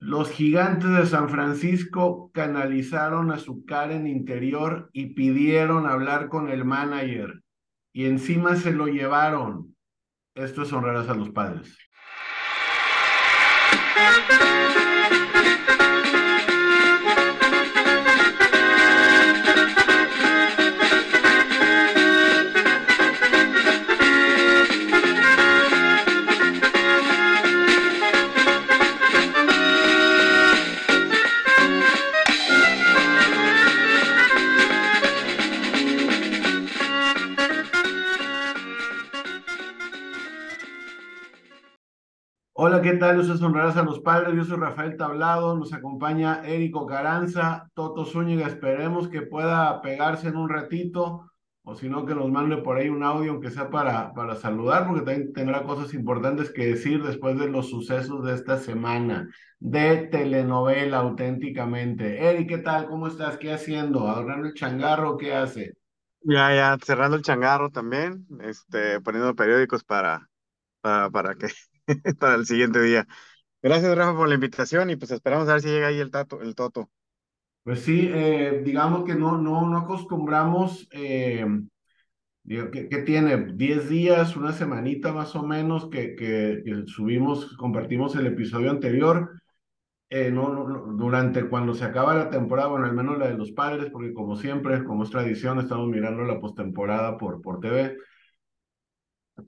Los gigantes de San Francisco canalizaron a su Karen interior y pidieron hablar con el manager y encima se lo llevaron. Esto es a los padres. ¿Qué tal? Ustedes honradas a los padres. Yo soy Rafael Tablado. Nos acompaña Érico Caranza, Toto Zúñiga. Esperemos que pueda pegarse en un ratito o si no, que nos mande por ahí un audio, aunque sea para, para saludar, porque también tendrá cosas importantes que decir después de los sucesos de esta semana de telenovela auténticamente. Eri, ¿qué tal? ¿Cómo estás? ¿Qué haciendo? ¿Adornando el changarro? ¿Qué hace? Ya, ya, cerrando el changarro también, este, poniendo periódicos para, para que para el siguiente día. Gracias, Rafa, por la invitación y pues esperamos a ver si llega ahí el, tato, el Toto. Pues sí, eh, digamos que no, no, no acostumbramos, eh, que, tiene 10 días, una semanita más o menos que, que, subimos, compartimos el episodio anterior. Eh, no, durante cuando se acaba la temporada, bueno, al menos la de los padres, porque como siempre, como es tradición, estamos mirando la postemporada por, por TV.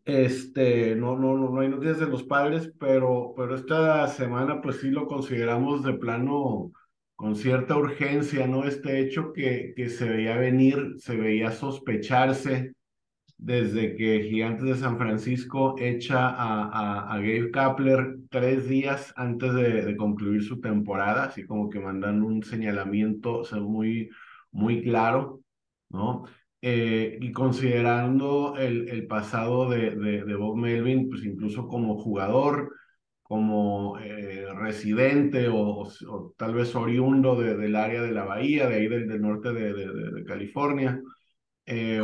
Este, no, no, no, no hay noticias de los padres, pero, pero esta semana pues sí lo consideramos de plano con cierta urgencia, ¿no? Este hecho que, que se veía venir, se veía sospecharse desde que Gigantes de San Francisco echa a, a, a Gabe Kapler tres días antes de, concluir su temporada, así como que mandan un señalamiento o muy, muy claro, ¿no? Eh, y considerando el, el pasado de, de, Bob Melvin, pues incluso como jugador, como eh, residente o, tal vez oriundo del área de la bahía, de ahí del, del norte de, California. Eh,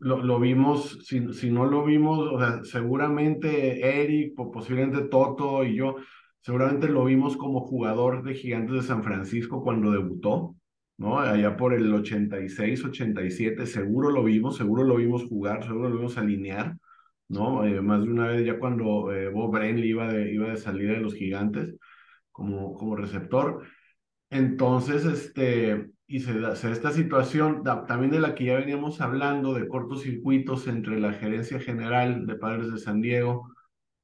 lo, lo, vimos, si, si, no lo vimos, o sea, seguramente Eric, posiblemente Toto y yo, seguramente lo vimos como jugador de Gigantes de San Francisco cuando debutó. ¿No? Allá por el 86, 87, seguro lo vimos, seguro lo vimos jugar, seguro lo vimos alinear, ¿no? Eh, más de una vez ya cuando eh, Bob Brenly iba de, iba de salida de los gigantes como, como receptor. Entonces, este, y se da, esta situación también de la que ya veníamos hablando, de cortocircuitos entre la gerencia general de Padres de San Diego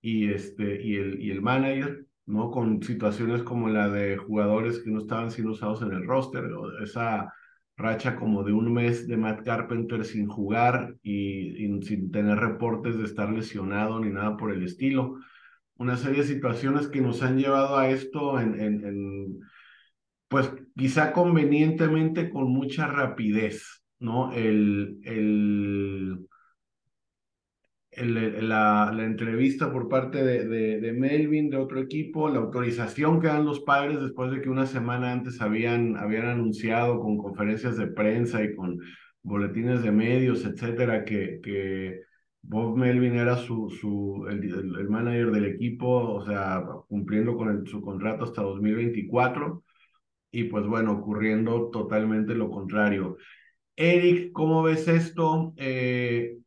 y, este, y, el, y el manager, ¿no? Con situaciones como la de jugadores que no estaban siendo usados en el roster, esa racha como de un mes de Matt Carpenter sin jugar y, sin tener reportes de estar lesionado ni nada por el estilo. Una serie de situaciones que nos han llevado a esto en, en, en pues quizá convenientemente con mucha rapidez, ¿no? El, el, la, la, entrevista por parte de, de, Melvin, de otro equipo, la autorización que dan los padres después de que una semana antes habían, habían anunciado con conferencias de prensa y con boletines de medios, etcétera, que, que Bob Melvin era su, su, el, el, manager del equipo, o sea, cumpliendo con su contrato hasta 2024, y pues bueno, ocurriendo totalmente lo contrario. Eric, ¿cómo ves esto? Eh,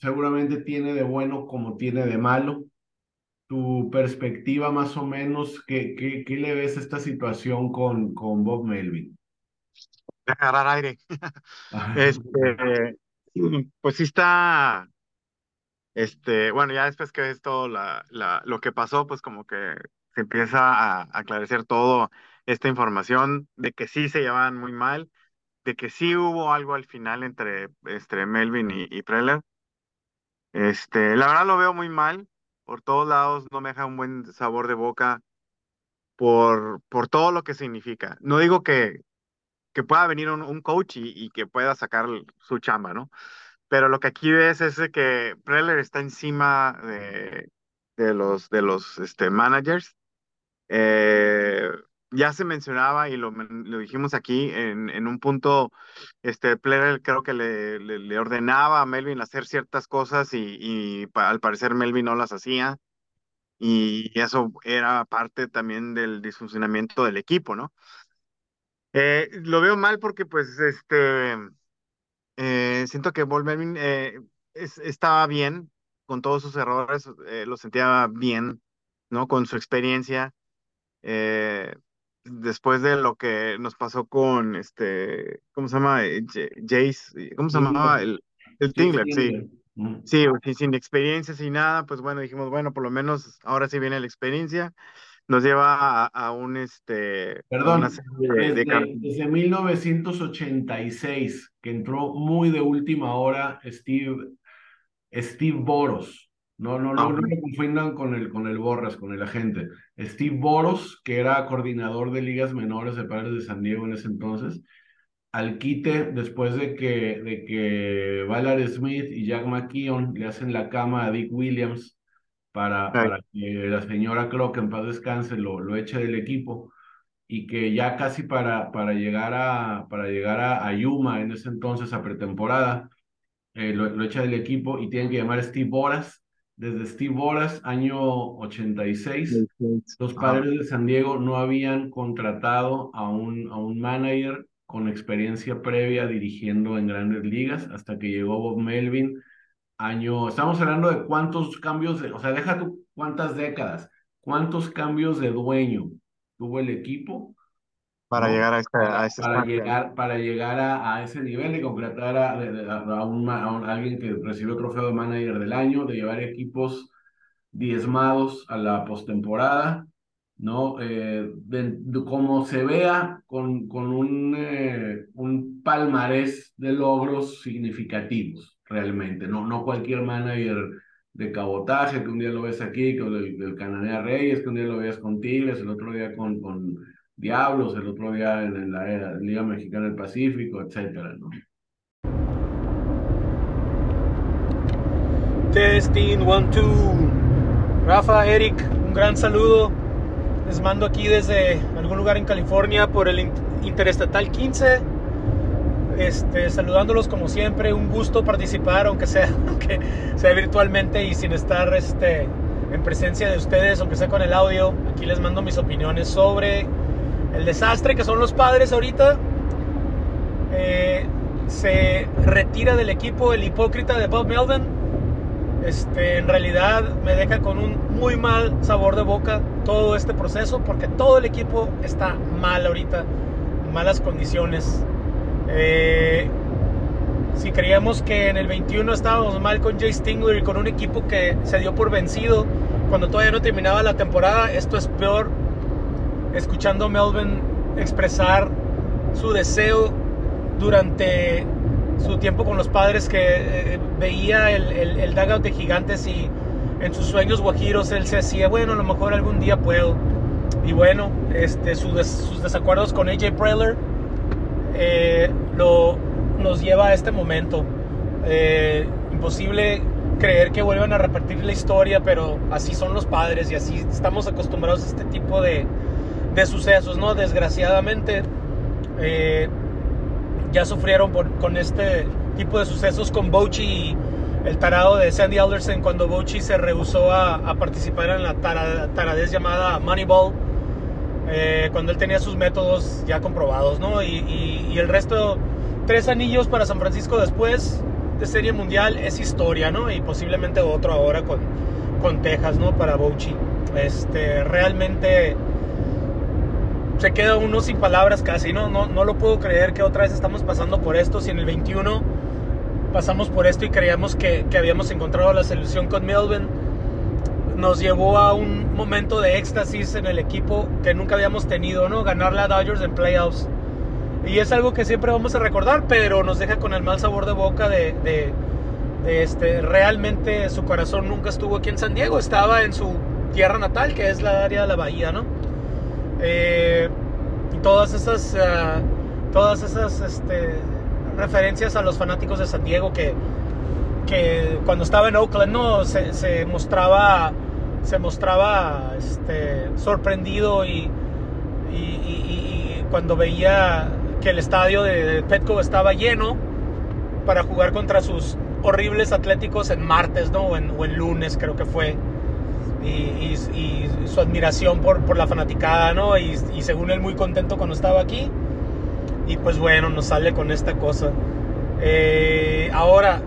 seguramente tiene de bueno como tiene de malo. Tu perspectiva más o menos, ¿qué, qué, qué le ves a esta situación con, con Bob Melvin? Agarrar aire. este, pues sí está, este, bueno, ya después que ves todo la, la, lo que pasó, pues como que se empieza a, aclarecer todo esta información de que sí se llevaban muy mal, de que sí hubo algo al final entre, entre Melvin y, y Preller, este, la verdad lo veo muy mal. Por todos lados no me deja un buen sabor de boca por, por todo lo que significa. No digo que, que pueda venir un, coach y, que pueda sacar su chamba, ¿no? Pero lo que aquí ves es que Preller está encima de, de los, de los este, managers. Eh, ya se mencionaba y lo, lo dijimos aquí en, un punto, este Player creo que le, ordenaba a Melvin hacer ciertas cosas y, al parecer Melvin no las hacía. y eso era parte también del disfuncionamiento del equipo, ¿no? Eh, lo veo mal porque pues este, eh, siento que Volvermin eh, estaba bien con todos sus errores, lo sentía bien, ¿no? Con su experiencia. Después de lo que nos pasó con este, ¿cómo se llama? Jace, ¿cómo se llamaba? El, el Tingler, sí. Sí, sin experiencia, sin nada, pues bueno, dijimos, bueno, por lo menos ahora sí viene la experiencia, nos lleva a, un, este, Perdón, desde, desde, 1986, que entró muy de última hora Steve, Steve Boros, no, no, no, no me confundan con el, con el Borras, con el agente, Steve Boros, que era coordinador de ligas menores de Padres de San Diego en ese entonces, al quite después de que, de que Ballard Smith y Jack McKeon le hacen la cama a Dick Williams para, para que la señora Croc en paz descanse lo, lo eche del equipo y que ya casi para, para llegar, a, para llegar a, Yuma en ese entonces a pretemporada, eh, lo, lo, echa del equipo y tienen que llamar a Steve Boras. Desde Steve Boras, año 86, los padres de San Diego no habían contratado a un, a un manager con experiencia previa dirigiendo en grandes ligas hasta que llegó Bob Melvin. Año, estamos hablando de cuántos cambios, de, o sea, deja tú cuántas décadas, cuántos cambios de dueño tuvo el equipo. Para llegar a, ese para llegar Para llegar a, ese nivel de concretar a, a, un, a, alguien que recibió trofeo de manager del año, de llevar equipos diezmados a la postemporada, ¿no? Eh, como se vea con, con un, eh, un palmarés de logros significativos, realmente, no, no cualquier manager de cabotaje, que un día lo ves aquí, que del, del Cananea Reyes, que un día lo veas con Tigres, el otro día con, con Diablos, el otro día en, la, Liga Mexicana del Pacífico, etcétera. Testing, one, two. Rafa, Eric, un gran saludo les mando aquí desde algún lugar en California por el Interestatal 15. Este, saludándolos como siempre, un gusto participar, aunque sea, aunque sea virtualmente y sin estar este, en presencia de ustedes, aunque sea con el audio. Aquí les mando mis opiniones sobre el desastre que son los padres ahorita. Eh, se retira del equipo el hipócrita de Bob Melvin este, en realidad me deja con un muy mal sabor de boca todo este proceso porque todo el equipo está mal ahorita, en malas condiciones. Eh, si creíamos que en el 21 estábamos mal con Jay Stingler y con un equipo que se dio por vencido cuando todavía no terminaba la temporada, esto es peor. Escuchando a Melvin expresar su deseo durante su tiempo con los padres que eh, veía el, el, de gigantes y en sus sueños guajiros él se decía, bueno, a lo mejor algún día puedo. Y bueno, este, sus desacuerdos con AJ Preller eh, lo, nos lleva a este momento. Eh, imposible creer que vuelvan a repetir la historia, pero así son los padres y así estamos acostumbrados a este tipo de, de sucesos, ¿no? Desgraciadamente ya sufrieron con este tipo de sucesos con Bochy y el tarado de Sandy Alderson cuando Bochy se rehusó a, participar en la taradez llamada Moneyball, eh, cuando él tenía sus métodos ya comprobados, ¿no? Y, el resto, tres anillos para San Francisco después de Serie Mundial es historia, ¿no? Y posiblemente otro ahora con, con Texas, ¿no? Para Bochy. Este, realmente se queda uno sin palabras casi, ¿no? ¿no? No lo puedo creer que otra vez estamos pasando por esto. Si en el 21 pasamos por esto y creíamos que, que habíamos encontrado la solución con Melvin, nos llevó a un momento de éxtasis en el equipo que nunca habíamos tenido, ¿no? Ganar la Dodgers en playoffs. Y es algo que siempre vamos a recordar, pero nos deja con el mal sabor de boca de, de, de este, realmente su corazón nunca estuvo aquí en San Diego, estaba en su tierra natal, que es la área de la bahía, ¿no? Eh, todas esas, uh, todas este, referencias a los fanáticos de San Diego que, que cuando estaba en Oakland no se, mostraba se mostraba este, sorprendido y, cuando veía que el estadio de Petco estaba lleno para jugar contra sus horribles atléticos en martes ¿no? o, en, o en lunes creo que fue y, su admiración por, la fanaticada, ¿no? Y, y, según él muy contento cuando estaba aquí. Y pues bueno, nos sale con esta cosa. Eh, ahora,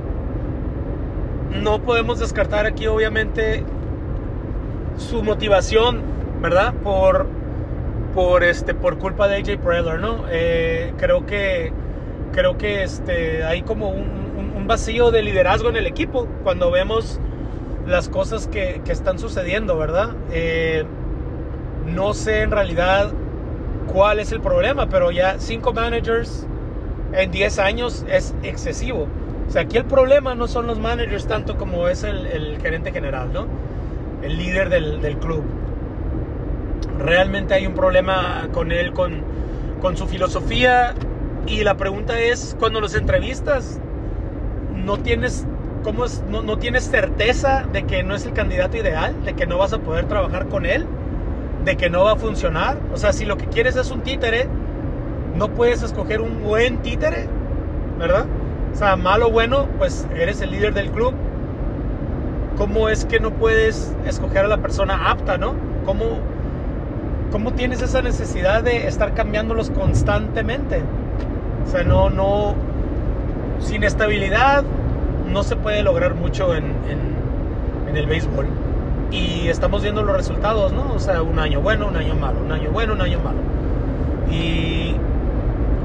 no podemos descartar aquí obviamente su motivación, ¿verdad? Por, por, este, por culpa de AJ Preller, ¿no? Eh, creo que, creo que este, hay como un, vacío de liderazgo en el equipo cuando vemos las cosas que, que están sucediendo, ¿verdad? Eh, no sé en realidad cuál es el problema, pero ya cinco managers en 10 años es excesivo. O sea, aquí el problema no son los managers tanto como es el, el gerente general, ¿no? El líder del, del, club. Realmente hay un problema con él, con, con su filosofía. Y la pregunta es, cuando los entrevistas, no tienes, ¿cómo es? No, no tienes certeza de que no es el candidato ideal, de que no vas a poder trabajar con él, de que no va a funcionar. O sea, si lo que quieres es un títere, no puedes escoger un buen títere, ¿verdad? O sea, malo o bueno, pues eres el líder del club. ¿Cómo es que no puedes escoger a la persona apta, no? ¿Cómo, cómo tienes esa necesidad de estar cambiándolos constantemente? O sea, no, no, sin estabilidad no se puede lograr mucho en, en, el béisbol. Y estamos viendo los resultados, ¿no? O sea, un año bueno, un año malo, un año bueno, un año malo. Y,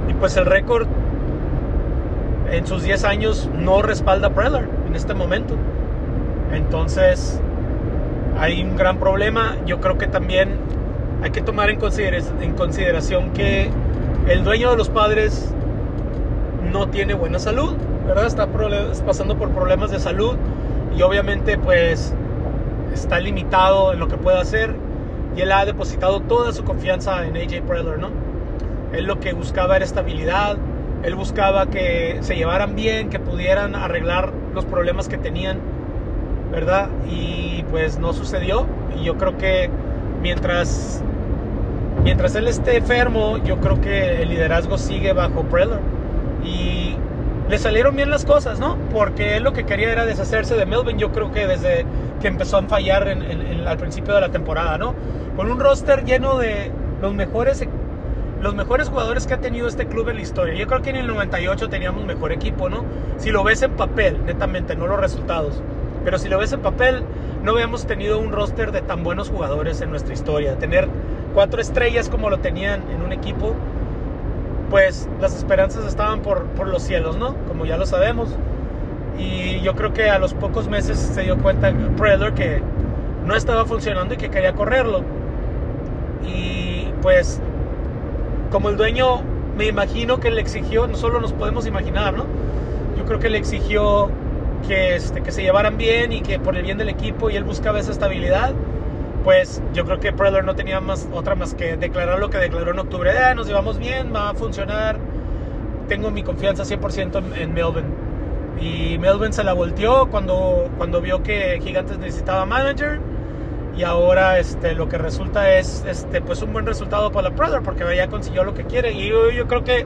y pues el récord en sus 10 años no respalda a Preller en este momento. Entonces, hay un gran problema. Yo creo que también hay que tomar en consideración que el dueño de los padres no tiene buena salud, ¿verdad? Está pasando por problemas de salud y obviamente pues está limitado en lo que puede hacer y él ha depositado toda su confianza en AJ Preller, ¿no? Él lo que buscaba era estabilidad, él buscaba que se llevaran bien, que pudieran arreglar los problemas que tenían, ¿verdad? Y pues no sucedió. Y yo creo que mientras, mientras él esté enfermo, yo creo que el liderazgo sigue bajo Preller. Y le salieron bien las cosas, ¿no? Porque él lo que quería era deshacerse de Melvin, yo creo que desde que empezó a fallar al principio de la temporada, ¿no? Con un roster lleno de los mejores los mejores jugadores que ha tenido este club en la historia. Yo creo que en el 98 teníamos mejor equipo, ¿no? Si lo ves en papel, netamente, no los resultados. Pero si lo ves en papel, no habíamos tenido un roster de tan buenos jugadores en nuestra historia. Tener cuatro estrellas como lo tenían en un equipo, pues las esperanzas estaban por, por los cielos, ¿no? Como ya lo sabemos. Y yo creo que a los pocos meses se dio cuenta Preller que no estaba funcionando y que quería correrlo. Y pues como el dueño me imagino que le exigió, no solo nos podemos imaginar, ¿no? Yo creo que le exigió que, este, que se llevaran bien y que por el bien del equipo y él buscaba esa estabilidad, pues yo creo que Preller no tenía más, otra más que declarar lo que declaró en octubre, ah, nos llevamos bien, va a funcionar, tengo mi confianza 100% en, en, Melvin. Y Melvin se la volteó cuando, cuando vio que Gigantes necesitaba manager y ahora este, lo que resulta es este, pues un buen resultado para Predator porque ya consiguió lo que quiere y yo, yo, creo que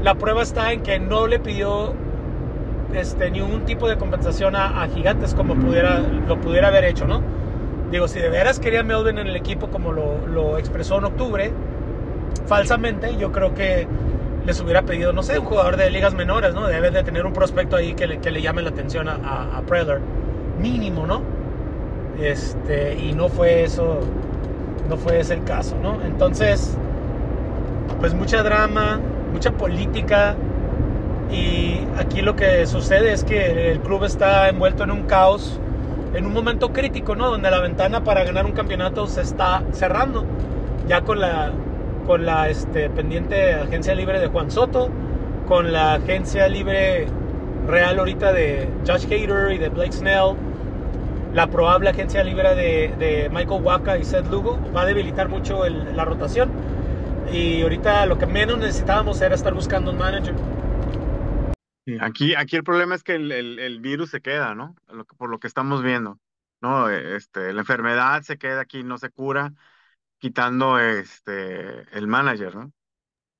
la prueba está en que no le pidió este, ningún tipo de compensación a, Gigantes como pudiera, lo pudiera haber hecho, ¿no? Digo, si de veras quería Melvin en el equipo como lo, lo expresó en octubre, falsamente, yo creo que les hubiera pedido, no sé, un jugador de ligas menores, ¿no? Debe de tener un prospecto ahí que le, que le llame la atención a, a, a Predator. Mínimo, ¿no? Este, y no fue eso, no fue ese el caso, ¿no? Entonces, pues mucha drama, mucha política. Y aquí lo que sucede es que el club está envuelto en un caos, en un momento crítico, ¿no? Donde la ventana para ganar un campeonato se está cerrando. Ya con la, con la este, pendiente agencia libre de Juan Soto, con la agencia libre real ahorita de Josh Hader y de Blake Snell la probable agencia libre de, Michael Waka y Seth Lugo va a debilitar mucho la rotación. Y ahorita lo que menos necesitábamos era estar buscando un manager. Aquí, aquí el problema es que el, virus se queda, ¿no? Por lo que estamos viendo, ¿no? Este, la enfermedad se queda aquí, no se cura, quitando este, el manager, ¿no?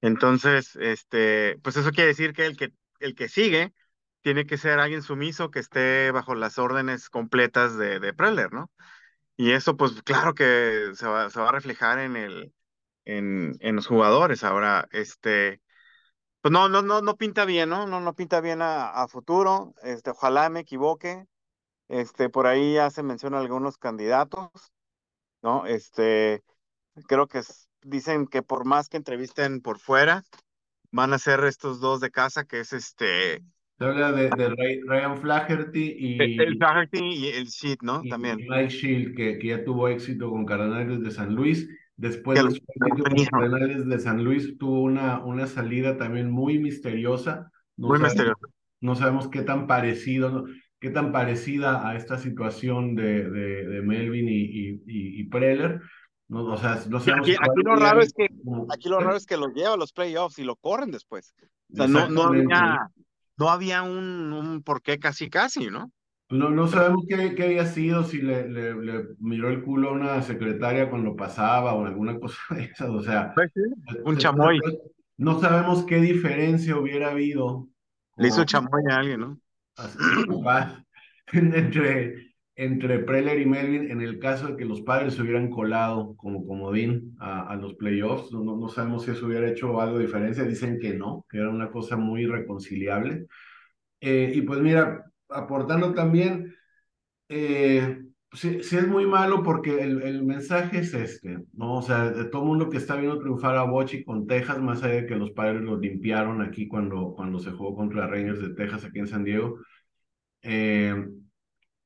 Entonces, este, pues eso quiere decir que el que, el que sigue tiene que ser alguien sumiso que esté bajo las órdenes completas de, de Preller, ¿no? Y eso, pues claro que se va, se va a reflejar en el, en, en los jugadores. Ahora, este, pues no, no, no, no pinta bien, ¿no? No, no pinta bien a, a futuro. Este, ojalá me equivoque. Este, por ahí ya se mencionan algunos candidatos, ¿no? Este, creo que dicen que por más que entrevisten por fuera, van a ser estos dos de casa, que es este. Se habla de, de Ryan Flaherty y. El, Flaherty y el Sheet, ¿no? También. Mike Shield, que, que, ya tuvo éxito con Cardenales de San Luis. Después de los Cardenales de San Luis tuvo una, una salida también muy misteriosa. No muy sabemos, misteriosa. No sabemos qué tan parecido, qué tan parecida a esta situación de, de, de Melvin y, y, y, Preller. No, o sea, no sabemos aquí, aquí, lo raro es que, aquí lo raro es que los lleva a los playoffs y lo corren después. O sea, no, no había, no había un, un porqué casi casi, ¿no? No, no sabemos qué, qué había sido, si le, le, le, miró el culo a una secretaria cuando pasaba o alguna cosa de esas, o sea. Pues un chamoy. No sabemos qué diferencia hubiera habido. Le hizo chamoy a alguien, ¿no? Así, entre, entre Preller y Melvin, en el caso de que los padres se hubieran colado como comodín a, a los playoffs, no, no sabemos si eso hubiera hecho algo de diferencia, dicen que no, que era una cosa muy reconciliable. Eh, y pues mira, aportando también, eh, sí, sí, es muy malo porque el, el, mensaje es este, ¿no? O sea, de todo mundo que está viendo triunfar a Bochi con Texas, más allá de que los padres lo limpiaron aquí cuando, cuando se jugó contra Rangers de Texas aquí en San Diego. Eh,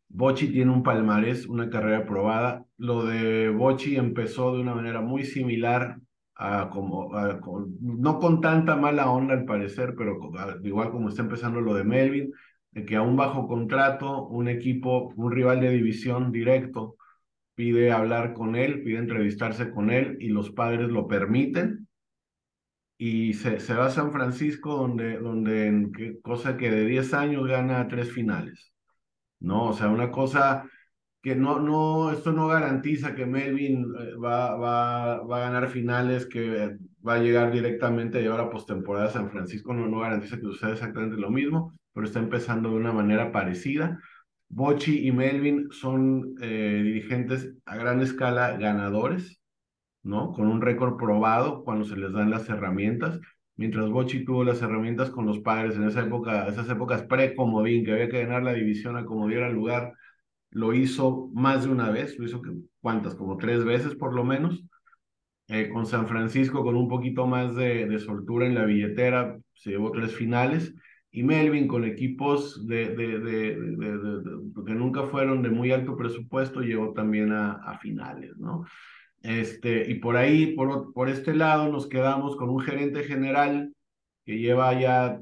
Bochi tiene un palmarés, una carrera probada. Lo de Bochi empezó de una manera muy similar a como, a, con, no con tanta mala onda al parecer, pero igual como está empezando lo de Melvin que a un bajo contrato, un equipo, un rival de división directo, pide hablar con él, pide entrevistarse con él y los padres lo permiten. Y se, se va a San Francisco, donde, donde en cosa que de 10 años gana tres finales. ¿No? O sea, una cosa que no, no, esto no garantiza que Melvin eh, va, va, va a ganar finales, que va a llegar directamente a llevar a postemporada a San Francisco, no, no garantiza que suceda exactamente lo mismo, pero está empezando de una manera parecida. Bochi y Melvin son eh, dirigentes a gran escala ganadores, ¿no? Con un récord probado cuando se les dan las herramientas. Mientras Bochi tuvo las herramientas con los padres en esa época, esas épocas pre-comodín, que había que ganar la división a como diera lugar, lo hizo más de una vez, lo hizo cuántas, como tres veces por lo menos. Eh, con San Francisco, con un poquito más de, de soltura en la billetera, se llevó tres finales y Melvin con equipos de, que nunca fueron de muy alto presupuesto, llegó también a, a, finales, ¿no? Este, y por ahí, por, por este lado, nos quedamos con un gerente general que lleva ya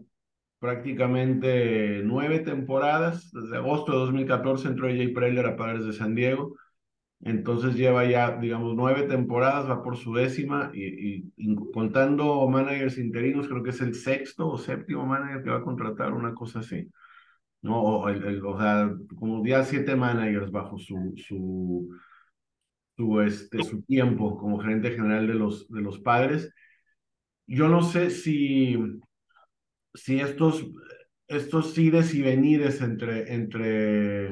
prácticamente nueve temporadas, desde agosto de 2014 entró Jay Preller a Padres de San Diego, entonces lleva ya, digamos, nueve temporadas, va por su décima y, y, contando managers interinos, creo que es el sexto o séptimo manager que va a contratar, una cosa así. ¿no? O, el, el, o sea, como ya siete managers bajo su, su, su, este, su tiempo como gerente general de los, de los padres. Yo no sé si, si estos, estos ides y venides entre, entre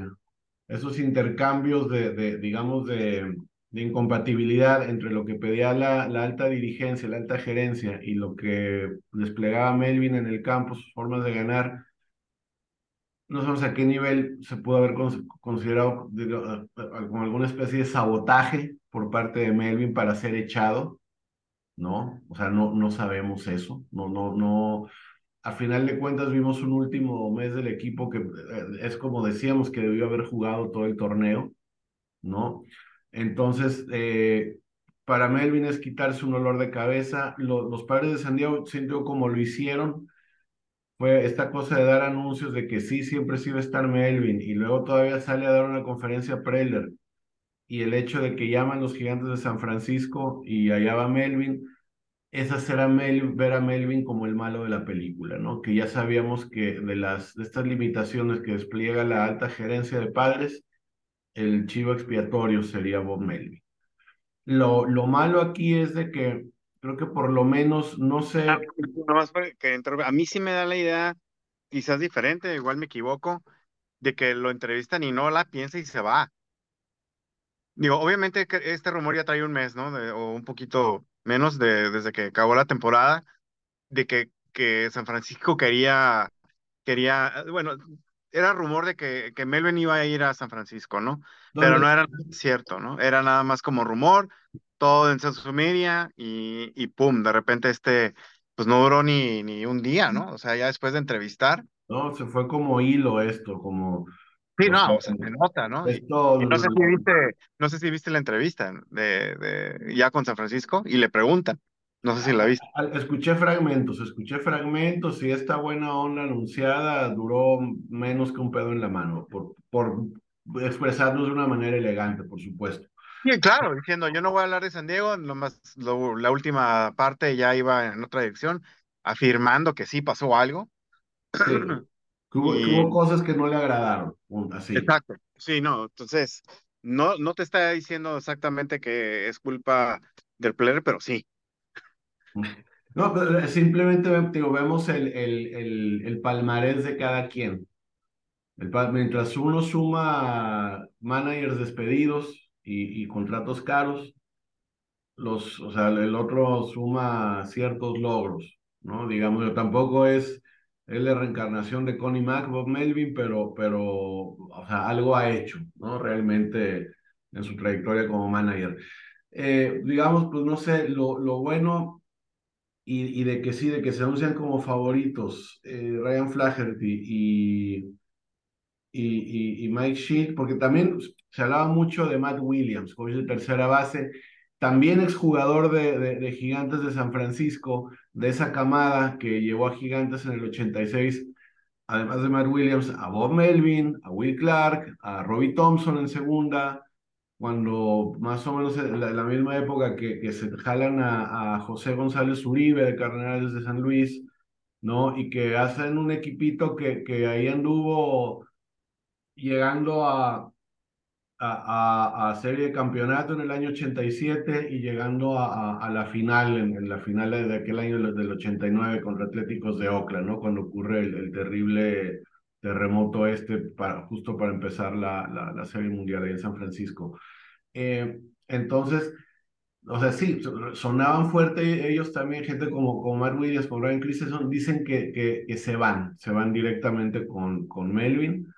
esos intercambios de, de digamos, de, de, incompatibilidad entre lo que pedía la, la, alta dirigencia, la alta gerencia y lo que desplegaba Melvin en el campo, sus formas de ganar, no sabemos a qué nivel se pudo haber considerado como alguna especie de sabotaje por parte de Melvin para ser echado, ¿no? O sea, no, no sabemos eso, no, no, no, a final de cuentas vimos un último mes del equipo que eh, es como decíamos que debió haber jugado todo el torneo, ¿no? Entonces, eh, para Melvin es quitarse un olor de cabeza. Los, padres de San Diego, siento como lo hicieron, fue esta cosa de dar anuncios de que sí, siempre sí iba a estar Melvin, y luego todavía sale a dar una conferencia Preller, y el hecho de que llaman los gigantes de San Francisco y allá va Melvin, es hacer a Mel, ver a Melvin como el malo de la película, ¿no? Que ya sabíamos que de, las, de estas limitaciones que despliega la alta gerencia de padres, el chivo expiatorio sería Bob Melvin. Lo, lo malo aquí es de que creo que por lo menos, no sé... Ah, a mí sí me da la idea, quizás diferente, igual me equivoco, de que lo entrevistan y no la piensa y se va. digo, obviamente este rumor ya trae un mes, ¿no? o un poquito menos de, desde que acabó la temporada, de que, que San Francisco quería, quería, bueno, era rumor de que, que Melvin iba a ir a San Francisco, ¿no? Pero no era cierto, ¿no? Era nada más como rumor, todo en social media y, y pum, de repente este, pues no duró ni, ni un día, ¿no? O sea, ya después de entrevistar. No, se fue como hilo esto, como... Sí, no, se nota, ¿no? no sé si viste, no sé si viste la entrevista de, de ya con San Francisco y le preguntan. No sé si la viste. Escuché fragmentos, escuché fragmentos y esta buena onda anunciada duró menos que un pedo en la mano, por, por expresarnos de una manera elegante, por supuesto. Sí, claro, diciendo, yo no voy a hablar de San Diego, nomás la última parte ya iba en otra dirección, afirmando que sí pasó algo. Sí. hubo, cosas que no le agradaron, así. Exacto, sí, no, entonces, no, no te está diciendo exactamente que es culpa del player, pero sí, no, pero simplemente vemos el, el, el, el, palmarés de cada quien. El, mientras uno suma managers despedidos y, y, contratos caros, los, o sea, el otro suma ciertos logros, ¿no? Digamos, tampoco es, es la reencarnación de Connie Mack, Bob Melvin, pero, pero, o sea, algo ha hecho, ¿no? Realmente en su trayectoria como manager. Eh, digamos, pues no sé, lo, lo bueno y, de que sí, de que se anuncian como favoritos eh, Ryan Flaherty y, y, y, Mike Shield, porque también se hablaba mucho de Matt Williams, como es de tercera base, también exjugador de, de, Gigantes de San Francisco, de esa camada que llevó a Gigantes en el 86, además de Matt Williams, a Bob Melvin, a Will Clark, a Robbie Thompson en segunda, cuando más o menos en la, misma época que, se jalan a, a, José González Uribe de Cardenales de San Luis, ¿no? Y que hacen un equipito que, que ahí anduvo llegando a, a, a, serie de campeonato en el año 87 y llegando a, a la final, en, la final de aquel año del 89 contra Atléticos de Oakland, ¿no? Cuando ocurre el, terrible terremoto este para, justo para empezar la, la, la Serie Mundial ahí en San Francisco. Eh, entonces, o sea, sí, sonaban fuerte ellos también, gente como, como Mark Williams, como Brian Christensen, dicen que, que, que, se van, se van directamente con, con Melvin,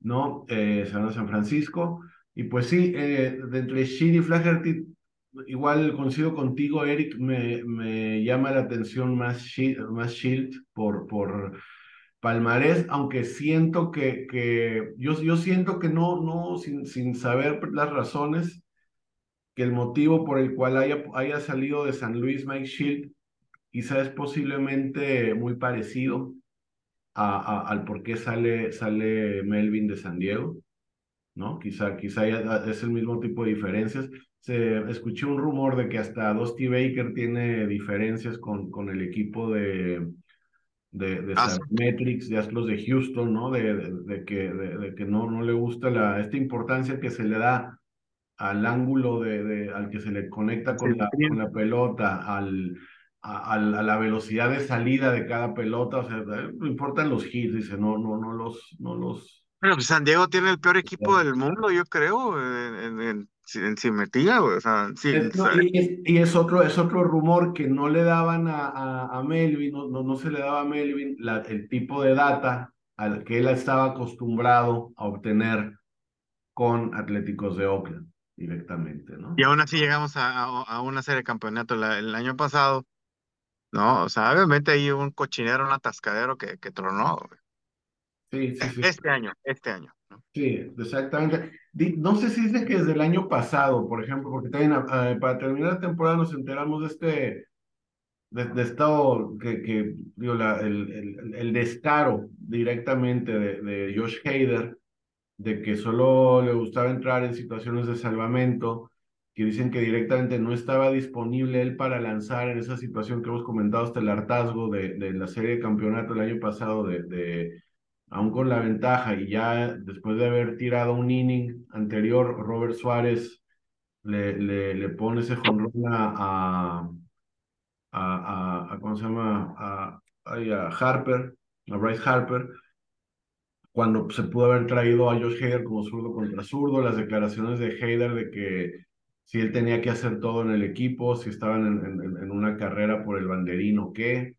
¿no? Eh, se van a San Francisco. Y pues sí, eh, de entre Sheed y Flaherty, igual coincido contigo, Eric, me, me llama la atención más Shield, más Shield por, por palmarés, aunque siento que, que yo, yo siento que no, no, sin, sin saber las razones, que el motivo por el cual haya, haya salido de San Luis Mike Shield quizá es posiblemente muy parecido a, al por qué sale, sale Melvin de San Diego, ¿no? Quizá, quizá es el mismo tipo de diferencias. Se, escuché un rumor de que hasta Dusty Baker tiene diferencias con, con el equipo de, de, de ah, Metrics, de los de Houston, ¿no? De, de, que, de, que no, no le gusta la, esta importancia que se le da al ángulo de, al que se le conecta con, la, con la pelota, al, a, a, la velocidad de salida de cada pelota, o sea, no importan los hits, dice, no, no, no los, no los. Bueno, pues San Diego tiene el peor equipo del mundo, yo creo, en, en, en simetría, o sea, sí, y, es, otro, es otro rumor que no le daban a, a, Melvin, no, no, se le daba a Melvin la, el tipo de data al que él estaba acostumbrado a obtener con Atléticos de Oakland directamente, ¿no? Y aún así llegamos a, a una serie de campeonato el año pasado, ¿no? O sea, obviamente hay un cochinero, un atascadero que, que tronó. Sí, sí, sí. Este año, este año. Sí, exactamente. No sé si dice que desde el año pasado, por ejemplo, porque también ah, para terminar la temporada nos enteramos de este, de, estado que, que digo, la, el, el, el, descaro directamente de, de Josh Hader, de que solo le gustaba entrar en situaciones de salvamento, que dicen que directamente no estaba disponible él para lanzar en esa situación que hemos comentado hasta el hartazgo de, de la serie de campeonato el año pasado de, de aún con la ventaja y ya después de haber tirado un inning anterior, Robert Suárez le, le, pone ese jonrón a, a, a, ¿cómo se llama? A, a, Harper, a Bryce Harper. cuando se pudo haber traído a Josh Hader como zurdo contra zurdo, las declaraciones de Hader de que si él tenía que hacer todo en el equipo, si estaban en, en, una carrera por el banderín o qué,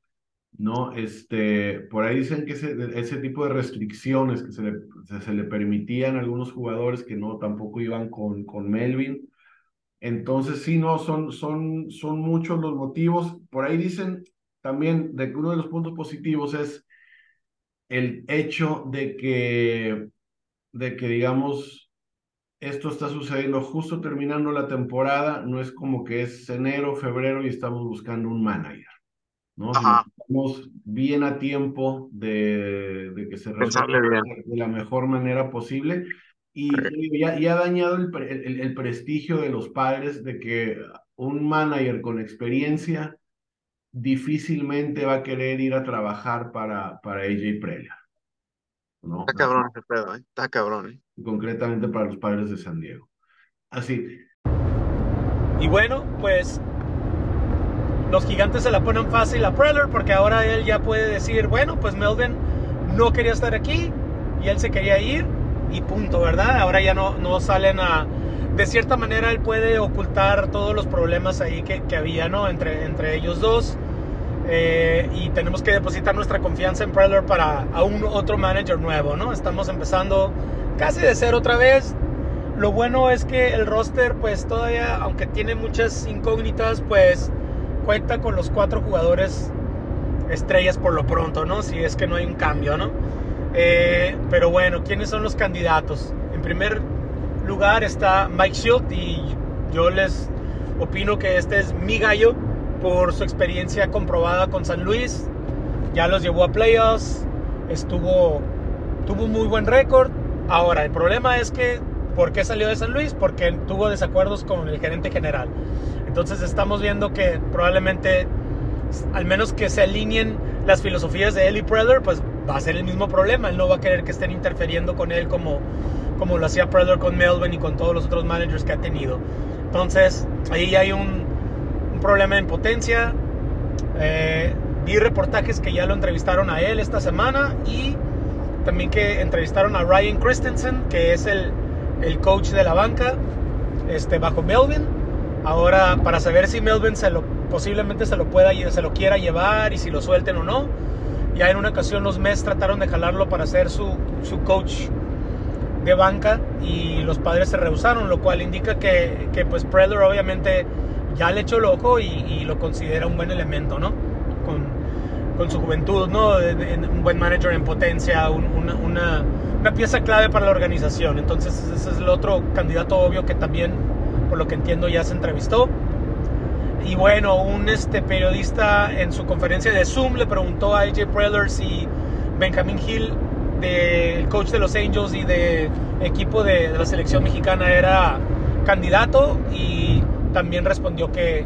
¿no? Este, por ahí dicen que ese, ese tipo de restricciones que se le, se, le permitían a algunos jugadores que no tampoco iban con, con Melvin. Entonces, sí, no, son, son, son muchos los motivos. Por ahí dicen también de que uno de los puntos positivos es el hecho de que, de que digamos, esto está sucediendo justo terminando la temporada, no es como que es enero, febrero y estamos buscando un manager, ¿no? Estamos bien a tiempo de, de que se resuelva de la mejor manera posible y ya, ha dañado el, el, prestigio de los padres de que un manager con experiencia difícilmente va a querer ir a trabajar para, para AJ Preller. Está cabrón ese pedo, ¿eh? Está cabrón, ¿eh? Concretamente para los padres de San Diego. Así. Y bueno, pues los gigantes se la ponen fácil a Preller porque ahora él ya puede decir, bueno, pues Melvin no quería estar aquí y él se quería ir y punto, ¿verdad? Ahora ya no, no salen a... De cierta manera él puede ocultar todos los problemas ahí que, que había, ¿no? Entre, entre ellos dos. Eh, y tenemos que depositar nuestra confianza en Preller para a un otro manager nuevo, ¿no? Estamos empezando casi de cero otra vez. Lo bueno es que el roster, pues todavía, aunque tiene muchas incógnitas, pues cuenta con los cuatro jugadores estrellas por lo pronto, ¿no? Si es que no hay un cambio, ¿no? Eh, pero bueno, ¿quiénes son los candidatos? En primer lugar está Mike Shield y yo les opino que este es mi gallo por su experiencia comprobada con San Luis. Ya los llevó a playoffs, estuvo, tuvo un muy buen récord. Ahora, el problema es que, ¿por qué salió de San Luis? Porque tuvo desacuerdos con el gerente general. Entonces estamos viendo que probablemente, al menos que se alineen las filosofías de Eli Preller, pues va a ser el mismo problema. Él no va a querer que estén interfiriendo con él como, como lo hacía Preller con Melvin y con todos los otros managers que ha tenido. Entonces, ahí hay un, problema en potencia. Eh, vi reportajes que ya lo entrevistaron a él esta semana y también que entrevistaron a Ryan Christensen, que es el, el coach de la banca este, bajo Melvin. Ahora, para saber si Melvin posiblemente se lo pueda se lo quiera llevar y si lo suelten o no. Ya en una ocasión los Mets trataron de jalarlo para ser su, su coach de banca y los padres se rehusaron, lo cual indica que, que pues Preller obviamente ya le echó el y, lo considera un buen elemento, ¿no? Con, con su juventud, ¿no? un buen manager en potencia, una, una, pieza clave para la organización. Entonces ese es el otro candidato obvio que también, por lo que entiendo, ya se entrevistó. Y bueno, un este, periodista en su conferencia de Zoom le preguntó a AJ Preller si Benjamin Hill, del coach de los Angels y de equipo de, la selección mexicana, era candidato y también respondió que,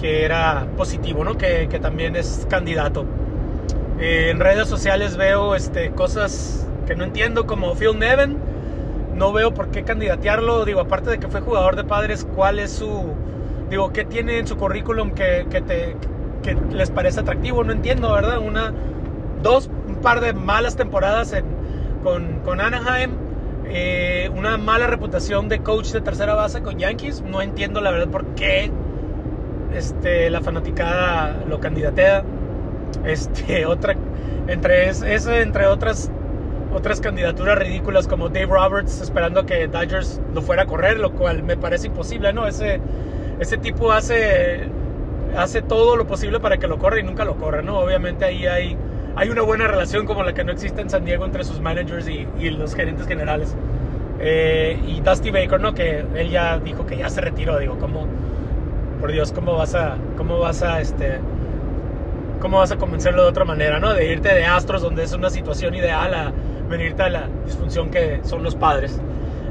que era positivo, ¿no? que, que también es candidato. Eh, en redes sociales veo este, cosas que no entiendo, como Phil Nevin. No veo por qué candidatearlo. Digo, aparte de que fue jugador de padres, ¿cuál es su. Digo, ¿qué tiene en su currículum que, te, que les parece atractivo? No entiendo, ¿verdad? Una, dos, un par de malas temporadas con, con Anaheim eh, una mala reputación de coach de tercera base con Yankees. No entiendo la verdad por qué este, la fanaticada lo candidatea. Este, otra, entre eso, entre otras, otras candidaturas ridículas como Dave Roberts esperando que Dodgers lo fuera a correr, lo cual me parece imposible, ¿no? Ese, ese tipo hace, hace todo lo posible para que lo corra y nunca lo corra, ¿no? Obviamente ahí hay hay una buena relación como la que no existe en San Diego entre sus managers y, los gerentes generales. Eh, y Dusty Baker, ¿no? Que él ya dijo que ya se retiró. Digo, ¿cómo? Por Dios, ¿cómo vas a, cómo vas a, este, cómo vas a convencerlo de otra manera, ¿no? De irte de Astros, donde es una situación ideal, a venirte a la disfunción que son los padres.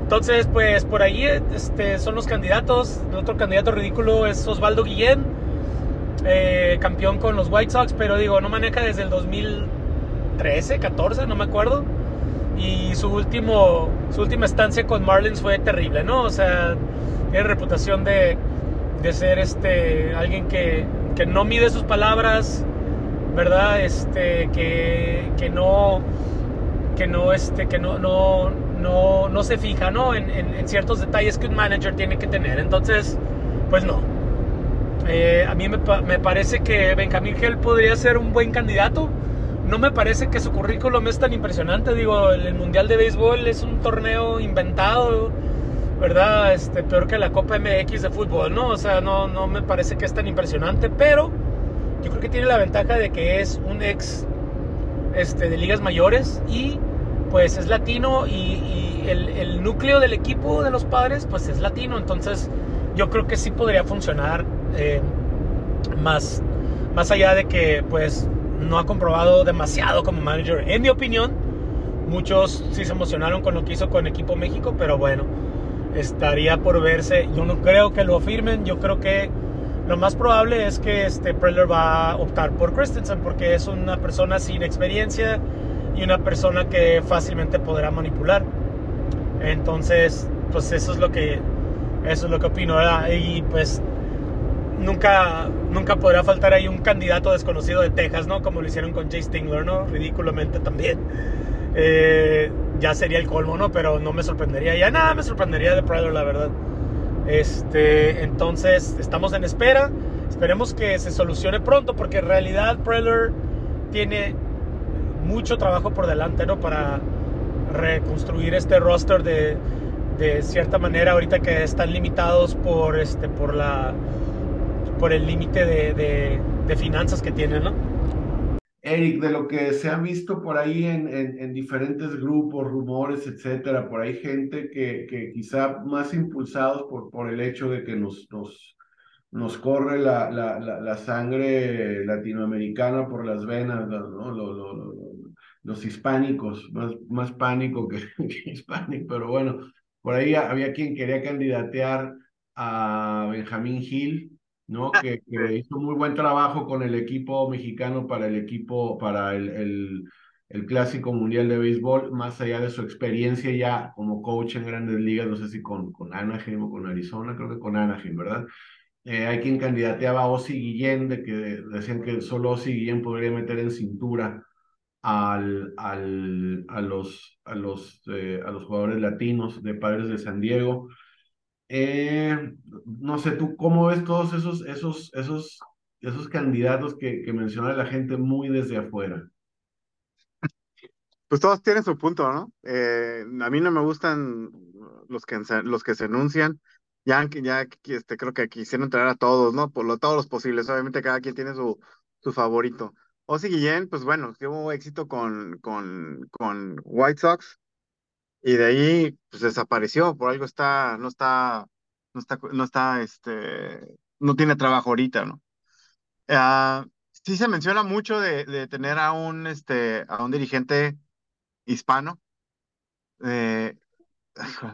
Entonces, pues por ahí este, son los candidatos. El otro candidato ridículo es Osvaldo Guillén eh, campeón con los White Sox, pero digo, no maneja desde el 2013, 14, no me acuerdo. Y su, último, su última estancia con Marlins fue terrible, ¿no? O sea, tiene reputación de, de ser este, alguien que, que, no mide sus palabras, ¿verdad? Este, que, que no, que no, este, que no, no, no, no se fija ¿no? En, en, ciertos detalles que un manager tiene que tener. Entonces, pues no. Eh, a mí me, me, parece que Benjamín Gel podría ser un buen candidato. No me parece que su currículum es tan impresionante. Digo, el, Mundial de Béisbol es un torneo inventado, ¿verdad? Este, peor que la Copa MX de fútbol, ¿no? O sea, no, no me parece que es tan impresionante, pero yo creo que tiene la ventaja de que es un ex este, de ligas mayores y pues es latino y, el, núcleo del equipo de los padres pues es latino, entonces yo creo que sí podría funcionar eh, más, más allá de que pues no ha comprobado demasiado como manager, en mi opinión. Muchos sí se emocionaron con lo que hizo con Equipo México, pero bueno, estaría por verse. Yo no creo que lo firmen, yo creo que lo más probable es que este Preller va a optar por Christensen porque es una persona sin experiencia y una persona que fácilmente podrá manipular. Entonces, pues eso es lo que eso es lo que opino, Y pues nunca nunca podrá faltar ahí un candidato desconocido de Texas, ¿no? Como lo hicieron con Jay Stingler, ¿no? Ridículamente también. Eh, ya sería el colmo, ¿no? Pero no me sorprendería. Ya nada me sorprendería de Preller, la verdad. Este, entonces, estamos en espera. Esperemos que se solucione pronto porque en realidad Preller tiene mucho trabajo por delante, ¿no? Para reconstruir este roster de, de cierta manera ahorita que están limitados por este por la por el límite de, de, finanzas que tienen, ¿no? Eric, de lo que se ha visto por ahí en, en, diferentes grupos, rumores, etcétera, por ahí gente que, que quizá más impulsados por, por el hecho de que nos, nos, nos corre la, la, la, sangre latinoamericana por las venas, ¿no? Los hispánicos, más, más pánico que, hispánico, pero bueno, por ahí había quien quería candidatear a Benjamín Gil, ¿no? Que, hizo muy buen trabajo con el equipo mexicano para el equipo, para el, el, el, Clásico Mundial de Béisbol, más allá de su experiencia ya como coach en grandes ligas, no sé si con, con Anaheim o con Arizona, creo que con Anaheim, ¿verdad? Eh, hay quien candidateaba a Ozzy Guillén, de que decían que solo Ozzy Guillén podría meter en cintura al, al, a, los, a, los, eh, a los jugadores latinos de Padres de San Diego. Eh, no sé, tú cómo ves todos esos, esos, esos, esos candidatos que, que menciona la gente muy desde afuera. Pues todos tienen su punto, ¿no? Eh, a mí no me gustan los que, los que se enuncian. Ya, ya este, creo que quisieron traer a todos, ¿no? Por lo, todos los posibles. Obviamente cada quien tiene su, su favorito. Ozzy Guillén, pues bueno, tuvo éxito con, con, con White Sox. Y de ahí, pues desapareció, por algo está, no está, no está, no está, este, no tiene trabajo ahorita, ¿no? Ah, sí se menciona mucho de, de, tener a un, este, a un dirigente hispano. Eh,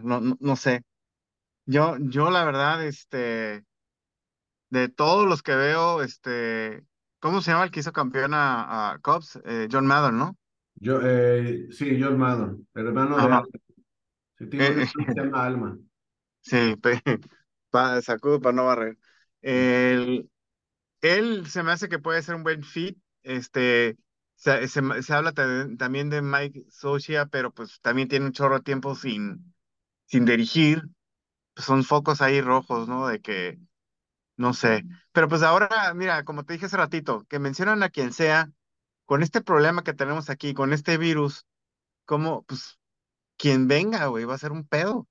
no, no, sé. Yo, yo la verdad, este, de todos los que veo, este, ¿cómo se llama el que hizo campeón a, Cubs? Eh, John Madden, ¿no? Yo, eh, sí, John Madden, hermano de Alma. Sí, se llama Alma. Sí, para sacudo para no barrer. él se me hace que puede ser un buen fit. Este, se, se, habla también de Mike Socia, pero pues también tiene un chorro de tiempo sin, sin dirigir. Pues, son focos ahí rojos, ¿no? De que, no sé. Pero pues ahora, mira, como te dije hace ratito, que mencionan a quien sea, con este problema que tenemos aquí, con este virus, como, pues, quien venga, güey, va a ser un pedo.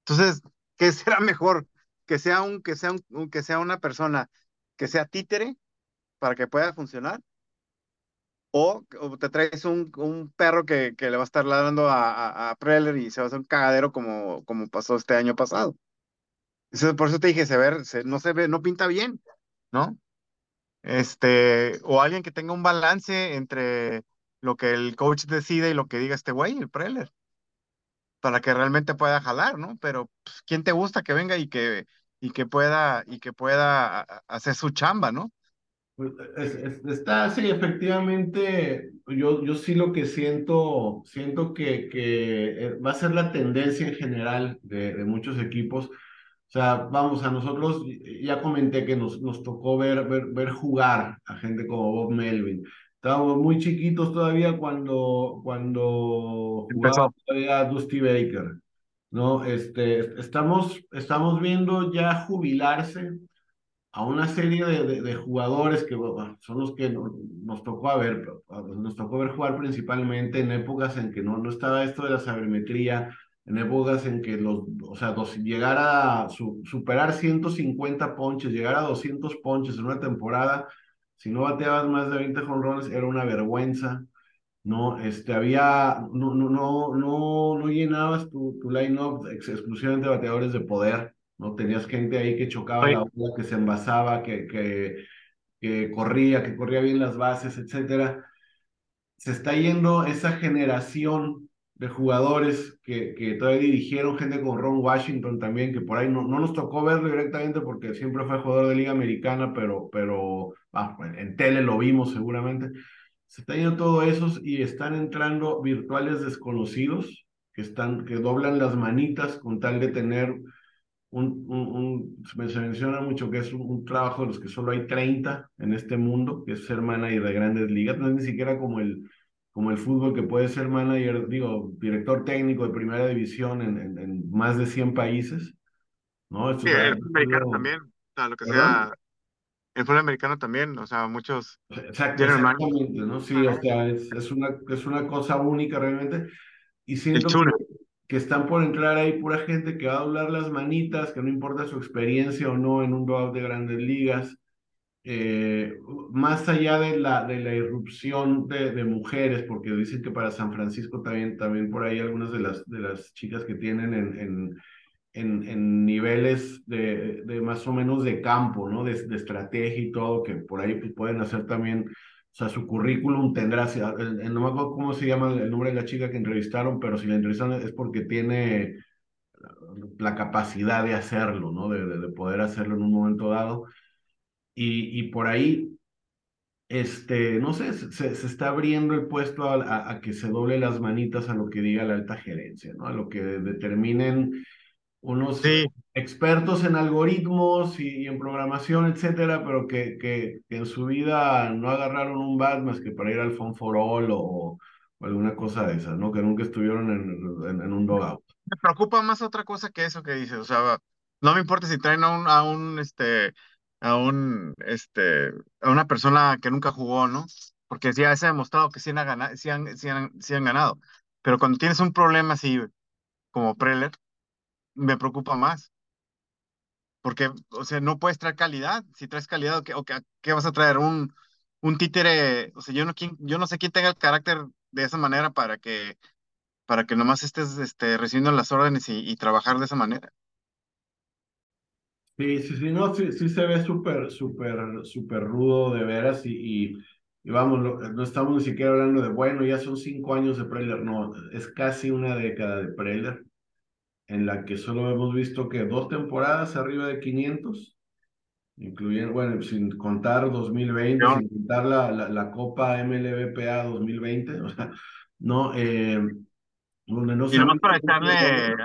Entonces, ¿qué será mejor? Que sea un, que sea un, que sea una persona que sea títere para que pueda funcionar. O, te traes un, un perro que, que, le va a estar ladrando a, a, Preller y se va a hacer un cagadero como, como pasó este año pasado. Por eso te dije, se ve, no se ve, no pinta bien, ¿no? Este, o alguien que tenga un balance entre lo que el coach decide y lo que diga este güey, el Preller, para que realmente pueda jalar, ¿no? Pero pues, ¿quién te gusta que venga y que, y que pueda, y que pueda hacer su chamba, ¿no? Pues, está, sí, efectivamente, yo, yo sí lo que siento, siento que, que eh, va a ser la tendencia en general de muchos equipos o sea, vamos, a nosotros ya comenté que nos, nos tocó ver, ver, ver jugar a gente como Bob Melvin, Estábamos muy chiquitos todavía cuando, cuando jugaba todavía Dusty Baker. ¿no? Este, estamos, estamos viendo ya jubilarse a una serie de, de, jugadores que son los que nos tocó ver, nos tocó ver jugar principalmente en épocas en que no, no estaba esto de la sabermetría, en épocas en que los, o sea, dos, llegar a superar 150 ponches, llegar a 200 ponches en una temporada, si no bateabas más de 20 jonrones era una vergüenza. No, este, había, no, no, no, no, no llenabas tu, tu line-up exclusivamente de bateadores de poder, ¿no? Tenías gente ahí que chocaba la bola, que se envasaba, que, que, que corría, que corría bien las bases, etcétera. Se está yendo esa generación de jugadores que, que todavía dirigieron, gente como Ron Washington también, que por ahí no, no nos tocó verlo directamente porque siempre fue jugador de Liga Americana, pero, pero ah, en tele lo vimos seguramente. Se está yendo todo esos y están entrando virtuales desconocidos que están, que doblan las manitas con tal de tener un, un, se menciona mucho que es un, trabajo de los que solo hay 30 en este mundo, que es ser manager de grandes ligas, no es ni siquiera como el, como el fútbol que puede ser manager, digo, director técnico de primera división en, en, más de 100 países, ¿no? sí, el americano también, o sea, lo que sea el fútbol americano también, o sea, muchos. Exacto, exactamente, ¿no? Sí, o sea, es, es, una, es una cosa única realmente. Y siento que, están por entrar ahí pura gente que va a doblar las manitas, que no importa su experiencia o no en un dual de grandes ligas. Eh, más allá de la, de la irrupción de, de, mujeres, porque dicen que para San Francisco también, también por ahí algunas de las, de las chicas que tienen en, en en, en niveles de, de, más o menos de campo, ¿no? De, de, estrategia y todo, que por ahí pues, pueden hacer también, o sea, su currículum tendrá, no me acuerdo cómo se llama el nombre de la chica que entrevistaron, pero si la entrevistaron es porque tiene la capacidad de hacerlo, ¿no? De, de, poder hacerlo en un momento dado. Y, y por ahí, este, no sé, se, se está abriendo el puesto a, a, a, que se doble las manitas a lo que diga la alta gerencia, ¿no? A lo que determinen unos expertos en algoritmos y, en programación, etcétera, pero que, que, en su vida no agarraron un bat más que para ir al Fun for All o, alguna cosa de esas, ¿no? Que nunca estuvieron en, en, un dogout. Me preocupa más otra cosa que eso que dices, o sea, no me importa si traen a un, a un, este, a un, este, a una persona que nunca jugó, ¿no? Porque ya se ha demostrado que sí han, ganado, sí han, sí han, sí han ganado. Pero cuando tienes un problema así como Preller, me preocupa más. Porque, o sea, no puedes traer calidad. Si traes calidad, ¿qué, qué vas a traer? Un, un títere, o sea, yo no, yo no sé quién tenga el carácter de esa manera para que, para que nomás estés este, recibiendo las órdenes y, trabajar de esa manera. Sí, sí, sí, no, sí, sí se ve súper, súper, súper rudo de veras y, y, vamos, no estamos ni siquiera hablando de, bueno, ya son cinco años de Preller, no, es casi una década de Preller en la que solo hemos visto que dos temporadas arriba de 500, incluyendo, bueno, sin contar 2020, sin contar la, la, Copa MLBPA 2020, o sea, no, eh, donde no y para echarle,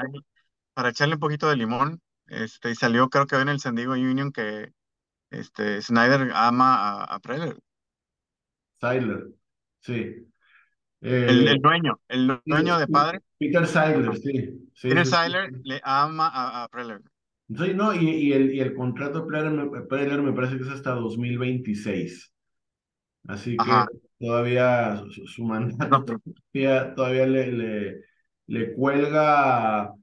para echarle un poquito de limón, este, y salió creo que en el San Diego Union que este, Snyder ama a, a Preller. Snyder, sí. el, el, dueño, el dueño de padre. Peter Seidler, sí. Peter Seidler le ama a, a Preller. Sí, no, y, y, el, y el contrato de Preller, Preller, me parece que es hasta 2026. Así que todavía su, mandato todavía, todavía le, le, le, cuelga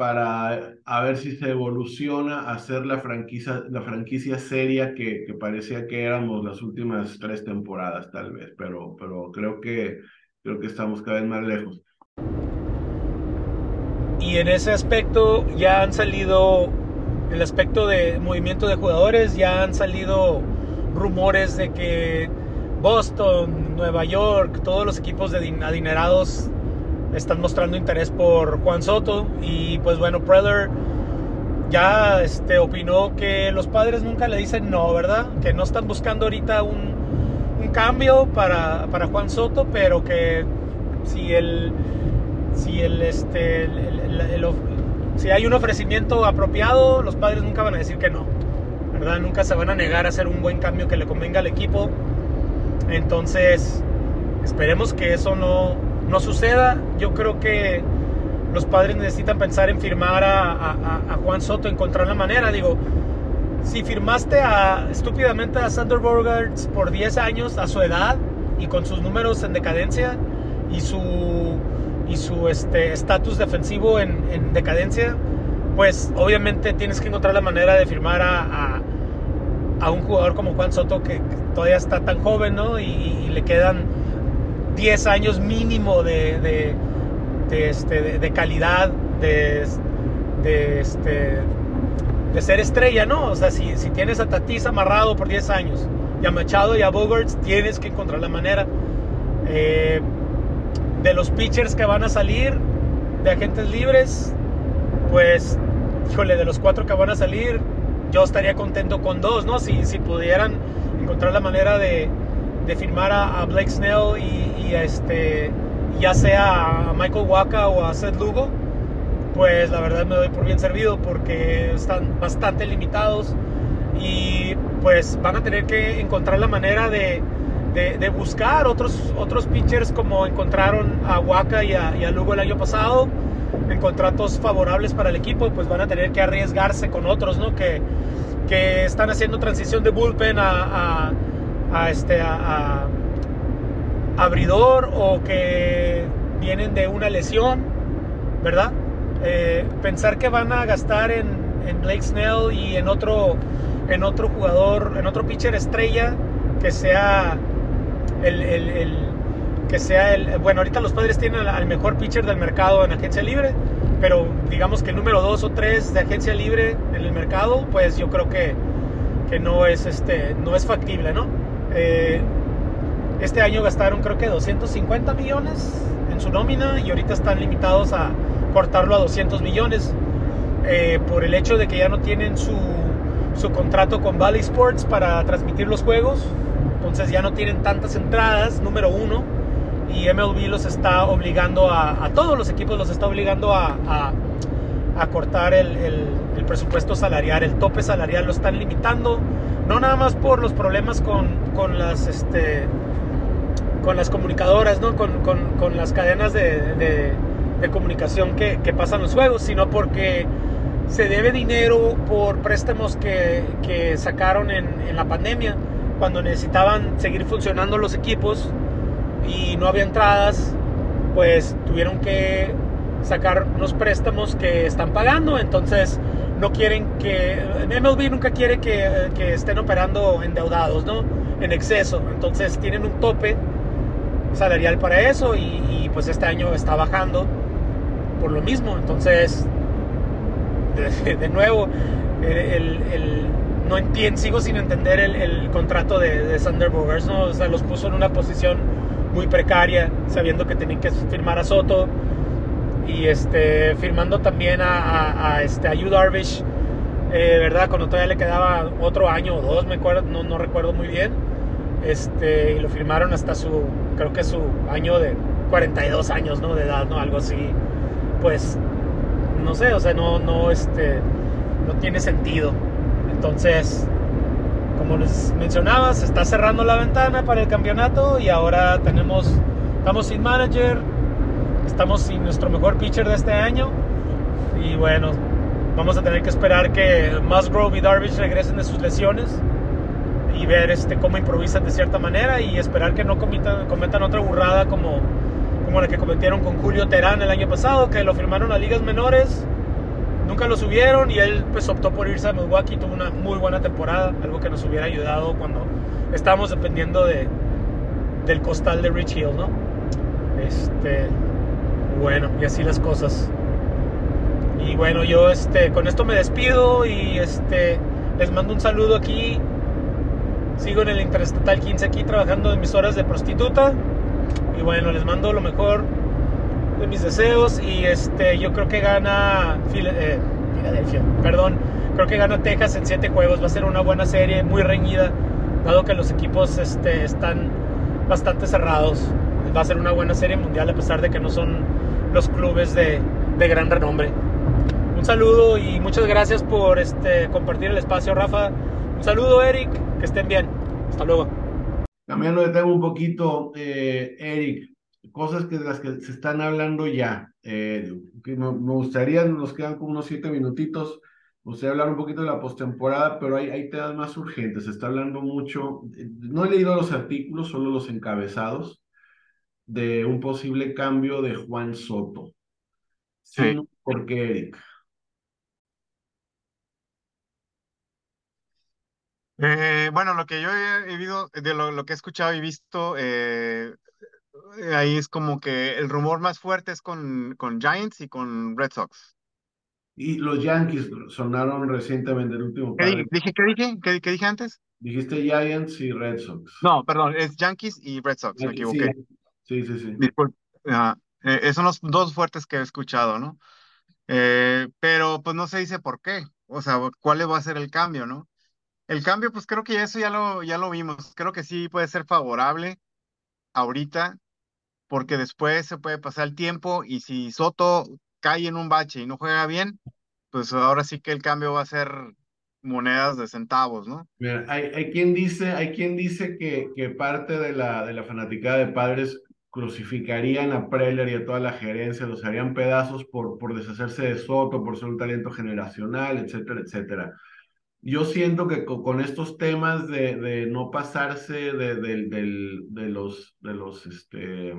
para a ver si se evoluciona a ser la franquicia, la franquicia seria que, que parecía que éramos las últimas tres temporadas, tal vez, pero, pero creo, que, creo que estamos cada vez más lejos. Y en ese aspecto ya han salido, el aspecto de movimiento de jugadores, ya han salido rumores de que Boston, Nueva York, todos los equipos de adinerados están mostrando interés por Juan Soto. Y pues bueno, Preller ya este, opinó que los padres nunca le dicen no, ¿verdad? Que no están buscando ahorita un, cambio para, para Juan Soto, pero que si el si el este si hay un ofrecimiento apropiado, los padres nunca van a decir que no. ¿Verdad? Nunca se van a negar a hacer un buen cambio que le convenga al equipo. Entonces, esperemos que eso no, no suceda. Yo creo que los padres necesitan pensar en firmar a, Juan Soto, encontrar la manera. Digo, si firmaste estúpidamente a Sander por 10 años a su edad y con sus números en decadencia y su y su este estatus defensivo en, decadencia, pues obviamente tienes que encontrar la manera de firmar a, a, un jugador como Juan Soto que, todavía está tan joven, ¿no? Y, le quedan 10 años mínimo de de, este, de, calidad, de, este, de ser estrella, ¿no? O sea, si, si tienes a Tatis amarrado por 10 años y a Machado y a Bogarts, tienes que encontrar la manera. Eh, de los pitchers que van a salir, de agentes libres, pues, híjole, de los cuatro que van a salir, yo estaría contento con dos, ¿no? Si, si pudieran encontrar la manera de, de firmar a, Blake Snell y, y a este ya sea a Michael Waka o a Seth Lugo, pues la verdad me doy por bien servido porque están bastante limitados y pues van a tener que encontrar la manera de, de, buscar otros, otros pitchers como encontraron a Waka y a, Lugo el año pasado en contratos favorables para el equipo, pues van a tener que arriesgarse con otros, ¿no? Que, que están haciendo transición de bullpen a, a, este, a, abridor o que vienen de una lesión, ¿verdad? Eh, pensar que van a gastar en, en, Blake Snell y en otro, en otro jugador, en otro pitcher estrella que sea el, el, que sea el. Bueno, ahorita los padres tienen al mejor pitcher del mercado en agencia libre, pero digamos que el número dos o tres de agencia libre en el mercado, pues yo creo que, que no, es este, no es factible, ¿no? Eh, este año gastaron creo que 250 millones en su nómina y ahorita están limitados a cortarlo a 200 millones eh, por el hecho de que ya no tienen su, su contrato con Valley Sports para transmitir los juegos. Entonces ya no tienen tantas entradas, número uno. Y MLB los está obligando a, a todos los equipos los está obligando a, a, a cortar el, el, el, presupuesto salarial, el tope salarial lo están limitando. No nada más por los problemas con, con las... Este, con las comunicadoras, ¿no? con, con, las cadenas de, de, comunicación que, pasan los juegos, sino porque se debe dinero por préstamos que, que sacaron en, la pandemia, cuando necesitaban seguir funcionando los equipos y no había entradas, pues tuvieron que sacar unos préstamos que están pagando, entonces no quieren que, MLB nunca quiere que, estén operando endeudados, ¿no? En exceso, entonces tienen un tope salarial para eso y, pues este año está bajando por lo mismo. Entonces, de, nuevo, no entiendo, sigo sin entender el, contrato de, de ¿no? O sea, los puso en una posición muy precaria, sabiendo que tenían que firmar a Soto y este, firmando también a, a, este, a Darvish, eh, ¿verdad? Cuando todavía le quedaba otro año o dos, me acuerdo, no, no recuerdo muy bien. Este, y lo firmaron hasta su creo que su año de 42 años, ¿no? De edad, ¿no? Algo así, pues, no sé, o sea, no, no, este, no tiene sentido. Entonces, como les mencionaba, se está cerrando la ventana para el campeonato y ahora tenemos, estamos sin manager, estamos sin nuestro mejor pitcher de este año y bueno, vamos a tener que esperar que Musgrove y Darvish regresen de sus lesiones y ver este, cómo improvisan de cierta manera y esperar que no cometan, cometan otra burrada como, como la que cometieron con Julio Terán el año pasado, que lo firmaron a ligas menores, nunca lo subieron y él pues optó por irse a Milwaukee, tuvo una muy buena temporada, algo que nos hubiera ayudado cuando estábamos dependiendo de, del costal de Rich Hill, ¿no? Este, bueno, y así las cosas. Y bueno, yo este, con esto me despido y este, les mando un saludo aquí Sigo en el Interestatal 15 aquí trabajando en mis horas de prostituta. Y bueno, les mando lo mejor de mis deseos. Y este, yo creo que gana eh, Filadelfia, perdón. Creo que gana Texas en 7 juegos. Va a ser una buena serie, muy reñida. Dado que los equipos este, están bastante cerrados. Va a ser una buena serie mundial a pesar de que no son los clubes de, de gran renombre. Un saludo y muchas gracias por este, compartir el espacio, Rafa. Un saludo, Eric. Que estén bien. Hasta luego. Cambiando de tema un poquito, eh, Eric, cosas que de las que se están hablando ya. Eh, que me, gustaría, nos quedan como unos siete minutitos, me gustaría hablar un poquito de la postemporada, pero hay, hay temas más urgentes. Se está hablando mucho, no he leído los artículos, solo los encabezados, de un posible cambio de Juan Soto. Sí. ¿Por qué, Eric? Eh, bueno, lo que yo he vivido, de lo, que he escuchado y visto, eh, ahí es como que el rumor más fuerte es con, con Giants y con Red Sox. Y los Yankees sonaron recientemente el último ¿Qué dije? ¿Qué dije? ¿Qué, dije antes? Dijiste Giants y Red Sox. No, perdón, es Yankees y Red Sox, me equivoqué. Sí, sí, sí. Eh, son los dos fuertes que he escuchado, ¿no? pero pues no se dice por qué, o sea, cuál va a ser el cambio, ¿no? El cambio, pues creo que eso ya lo, ya lo vimos. Creo que sí puede ser favorable ahorita, porque después se puede pasar el tiempo y si Soto cae en un bache y no juega bien, pues ahora sí que el cambio va a ser monedas de centavos, ¿no? Mira, hay, hay quien dice, hay quien dice que, que parte de la, de la fanaticada de padres crucificarían a Preller y a toda la gerencia, los harían pedazos por, por deshacerse de Soto, por ser un talento generacional, etcétera, etcétera. Yo siento que con, estos temas de, de no pasarse de, de, los, de los, este,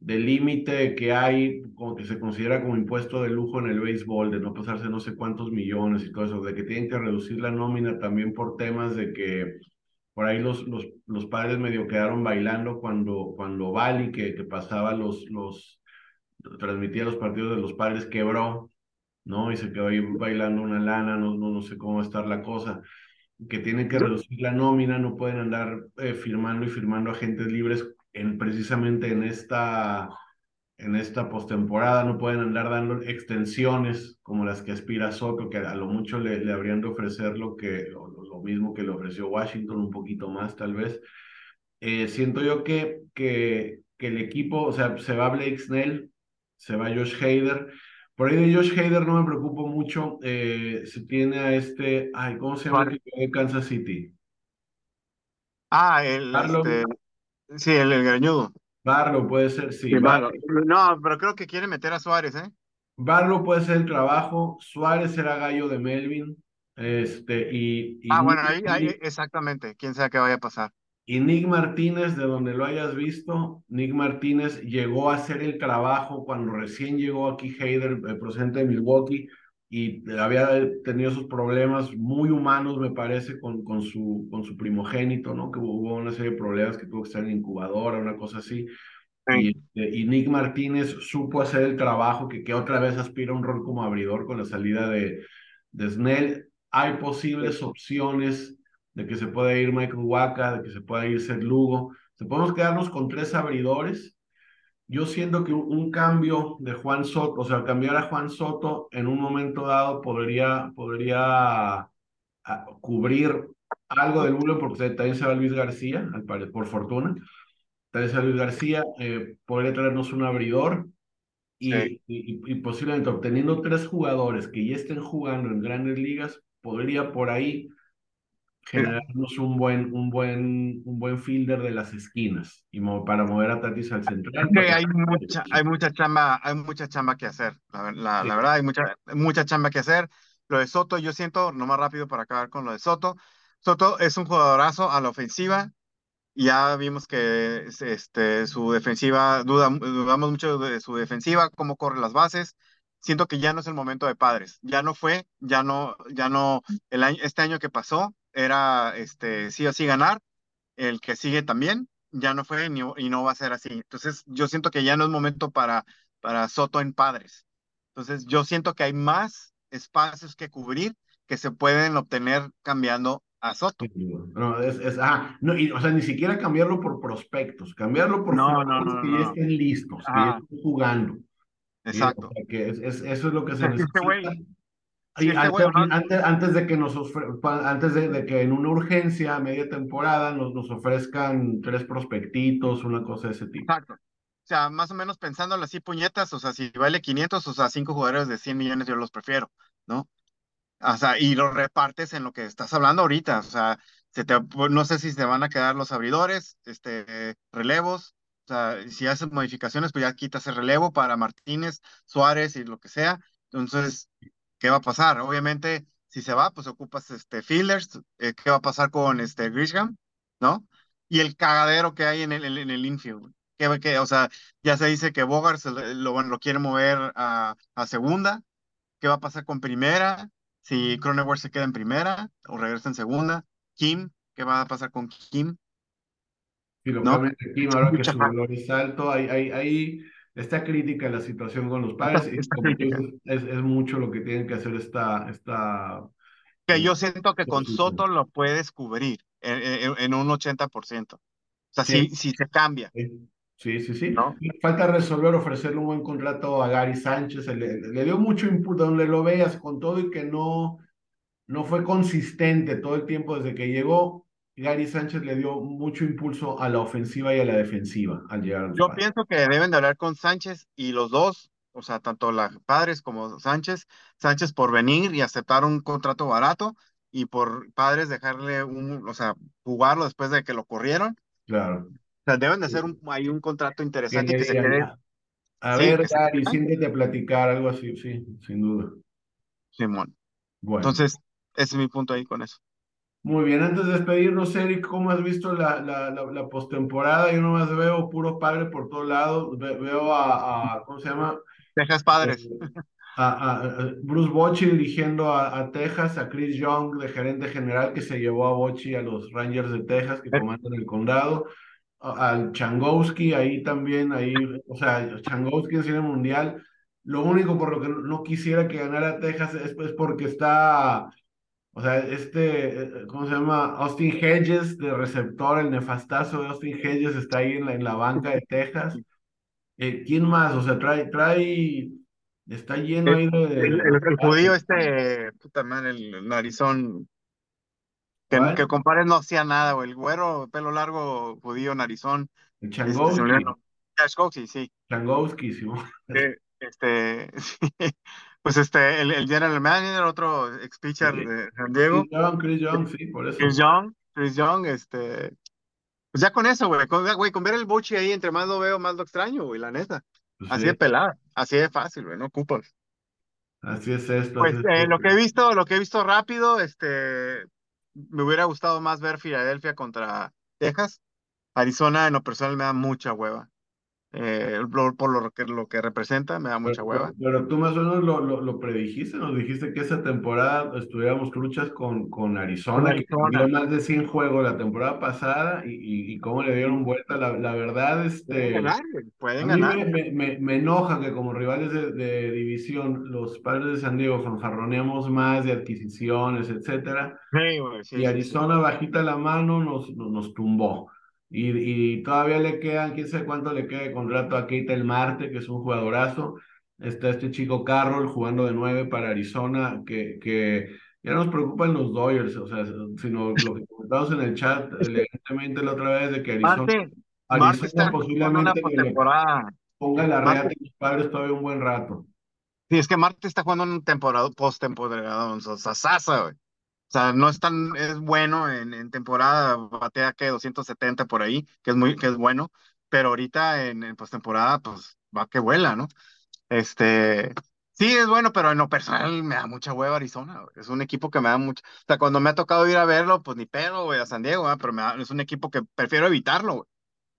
del límite que hay, como que se considera como impuesto de lujo en el béisbol, de no pasarse no sé cuántos millones y todo eso, de que tienen que reducir la nómina también por temas de que por ahí los, los, los padres medio quedaron bailando cuando, cuando Bali, que, que pasaba los, los, transmitía los partidos de los padres, quebró ¿no? Y se quedó ahí bailando una lana, no, no, no sé cómo va a estar la cosa, que tienen que reducir la nómina, no pueden andar eh, firmando y firmando agentes libres en, precisamente en esta, en esta postemporada, no pueden andar dando extensiones como las que aspira Soto, que a lo mucho le, le habrían de ofrecer lo, que, lo, mismo que le ofreció Washington, un poquito más tal vez. Eh, siento yo que, que, que el equipo, o sea, se va Blake Snell, se va Josh Hader, por ahí de Josh Hader no me preocupo mucho. Eh, se tiene a este, ay, ¿cómo se llama el de Kansas City? Ah, el, este, sí, el, el greñudo. Barlow puede ser, sí. No, pero creo que quiere meter a Suárez, ¿eh? Barlow puede ser el trabajo. Suárez será gallo de Melvin. Este, y, ah, bueno, ahí, ahí, exactamente. Quién sabe qué vaya a pasar. Y Nick Martínez, de donde lo hayas visto, Nick Martínez llegó a hacer el trabajo cuando recién llegó aquí Hayder, el procedente de Milwaukee, y había tenido sus problemas muy humanos, me parece, con, con, su, con su primogénito, ¿no? Que hubo una serie de problemas que tuvo que estar en incubadora, una cosa así. Y, este, y, Nick Martínez supo hacer el trabajo que, que otra vez aspira a un rol como abridor con la salida de, de Snell. Hay posibles opciones de que se pueda ir Michael Waka, de que se pueda ir Seth Lugo. Se podemos quedarnos con tres abridores. Yo siento que un, cambio de Juan Soto, o sea, cambiar a Juan Soto en un momento dado podría, podría ah, cubrir algo del bulo, porque también se va Luis García, al por fortuna. También se va Luis García, eh, podría traernos un abridor y, y, y, posiblemente obteniendo tres jugadores que ya estén jugando en grandes ligas, podría por ahí generarnos un buen, un buen, un buen fielder de las esquinas y para mover a Tatis al central. hay mucha, hay mucha chamba, hay mucha chamba que hacer. La, la, verdad, hay mucha, mucha chamba que hacer. Lo de Soto, yo siento, no más rápido para acabar con lo de Soto. Soto es un jugadorazo a la ofensiva. Ya vimos que este, su defensiva, duda, dudamos mucho de su defensiva, cómo corre las bases siento que ya no es el momento de padres. Ya no fue, ya no, ya no, el año, este año que pasó, era este, sí o sí ganar, el que sigue también, ya no fue y no va a ser así. Entonces, yo siento que ya no es momento para, para Soto en padres. Entonces, yo siento que hay más espacios que cubrir que se pueden obtener cambiando a Soto. No, es, ah, no, y, o sea, ni siquiera cambiarlo por prospectos, cambiarlo por no, no, que ya estén listos, que ya estén jugando. Exacto. que es, eso es lo que se necesita antes, antes, de que nos antes de, que en una urgencia a media temporada nos, nos ofrezcan tres prospectitos, una cosa de ese tipo. Exacto. O sea, más o menos pensándolo así, puñetas, o sea, si vale 500, o sea, cinco jugadores de 100 millones yo los prefiero, ¿no? O sea, y lo repartes en lo que estás hablando ahorita, o sea, se te, no sé si se van a quedar los abridores, este, relevos, o sea, si haces modificaciones, pues ya quitas el relevo para Martínez, Suárez y lo que sea. Entonces, ¿qué va a pasar? Obviamente, si se va, pues ocupas este fielders, eh, ¿qué va a pasar con este Grisham? ¿No? Y el cagadero que hay en el, en el infield. Que, o sea, ya se dice que Bogart lo, lo quiere mover a, a segunda. ¿Qué va a pasar con primera? Si Cronenworth se queda en primera o regresa en segunda. Kim, ¿qué va a pasar con Kim? Y localmente Kim, ahora que su valor es alto, hay, hay, hay esta crítica a la situación con los padres. es, es, mucho lo que tienen que hacer esta... esta que yo siento que con Soto lo puedes cubrir en, en, un 80%. O sea, si, si se cambia. Sí, sí, sí. Falta resolver, ofrecerle un buen contrato a Gary Sánchez. Le, le dio mucho impulso donde lo veas con todo y que no, no fue consistente todo el tiempo desde que llegó. Gary Sánchez le dio mucho impulso a la ofensiva y a la defensiva al llegar. Yo pienso que deben de hablar con Sánchez y los dos, o sea, tanto los padres como Sánchez, Sánchez por venir y aceptar un contrato barato y por padres dejarle un, o sea, jugarlo después de que lo corrieron. Claro. O sea, deben de hacer un, hay un contrato interesante que se quede. A ver, Gary, siéntete a platicar, algo así, sí, sin duda. Simón. Bueno. Entonces, ese es mi punto ahí con eso. Muy bien, antes de despedirnos, Eric, ¿cómo has visto la, la, la, postemporada? Yo nomás veo puro padre por todos lados. veo a, ¿cómo se llama? Texas Padres. Eh, a, Bruce Bochy dirigiendo a, Texas, a Chris Young de gerente general que se llevó a Bochy a los Rangers de Texas que comandan el condado, al Changowski ahí también, ahí, o sea, Changowski en cine mundial. Lo único por lo que no quisiera que ganara Texas es, es porque está o sea, este, eh, ¿cómo se llama? Austin Hedges, de receptor, el nefastazo de Austin Hedges está ahí en la, en la banca de Texas. Eh, ¿Quién más? O sea, trae, trae, está lleno ahí de... El, el, judío este, puta madre, el narizón, que, que compare no hacía nada, o el güero, pelo largo, judío, narizón. El este, Changowski. Changowski, sí. Changowski, sí. Este, pues este, el, el general manager, otro ex pitcher de San Diego. Chris Young, Chris Young, sí, por eso. Chris Young, Chris Young, este, pues ya con eso, güey, con, güey, con ver el Bochi ahí, entre más lo veo, más lo extraño, güey, la neta. Pues así de pelada, así de fácil, güey, no ocupas. Así es esto. Pues eh, lo que he visto, lo que he visto rápido, este, me hubiera gustado más ver Filadelfia contra Texas. Arizona en lo personal me da mucha hueva eh, por, lo, que, lo que representa, me da mucha hueva. Pero, tú más o menos lo, lo, predijiste, nos dijiste que esa temporada estuviéramos truchas con, con Arizona, que dio más de 100 juegos la temporada pasada y, y, cómo le dieron vuelta. La, la verdad, este, pueden ganar, pueden a mí ganar. Me, me, me, enoja que como rivales de, de, división, los padres de San Diego fanfarroneamos más de adquisiciones, etcétera. y Arizona bajita la mano nos, nos, nos tumbó. Y, y, todavía le quedan, quién sabe cuánto le queda de contrato a El Marte, que es un jugadorazo. Está este chico Carroll jugando de nueve para Arizona, que, que ya nos preocupan los Dodgers, o sea, sino lo que comentamos en el chat elegantemente la otra vez de que Arizona, Arizona posiblemente ponga la red de los padres todavía un buen rato. Sí, es que Marte está jugando un temporada, post-temporada, o sea, sasa, güey. O sea, no es tan, es bueno en, en temporada, batea que 270 por ahí, que es muy, que es bueno, pero ahorita en, en postemporada, pues va que vuela, ¿no? Este, sí es bueno, pero en lo personal me da mucha hueva Arizona, es un equipo que me da mucho, o sea, cuando me ha tocado ir a verlo, pues ni pedo, güey, a San Diego, pero me es un equipo que prefiero evitarlo, güey.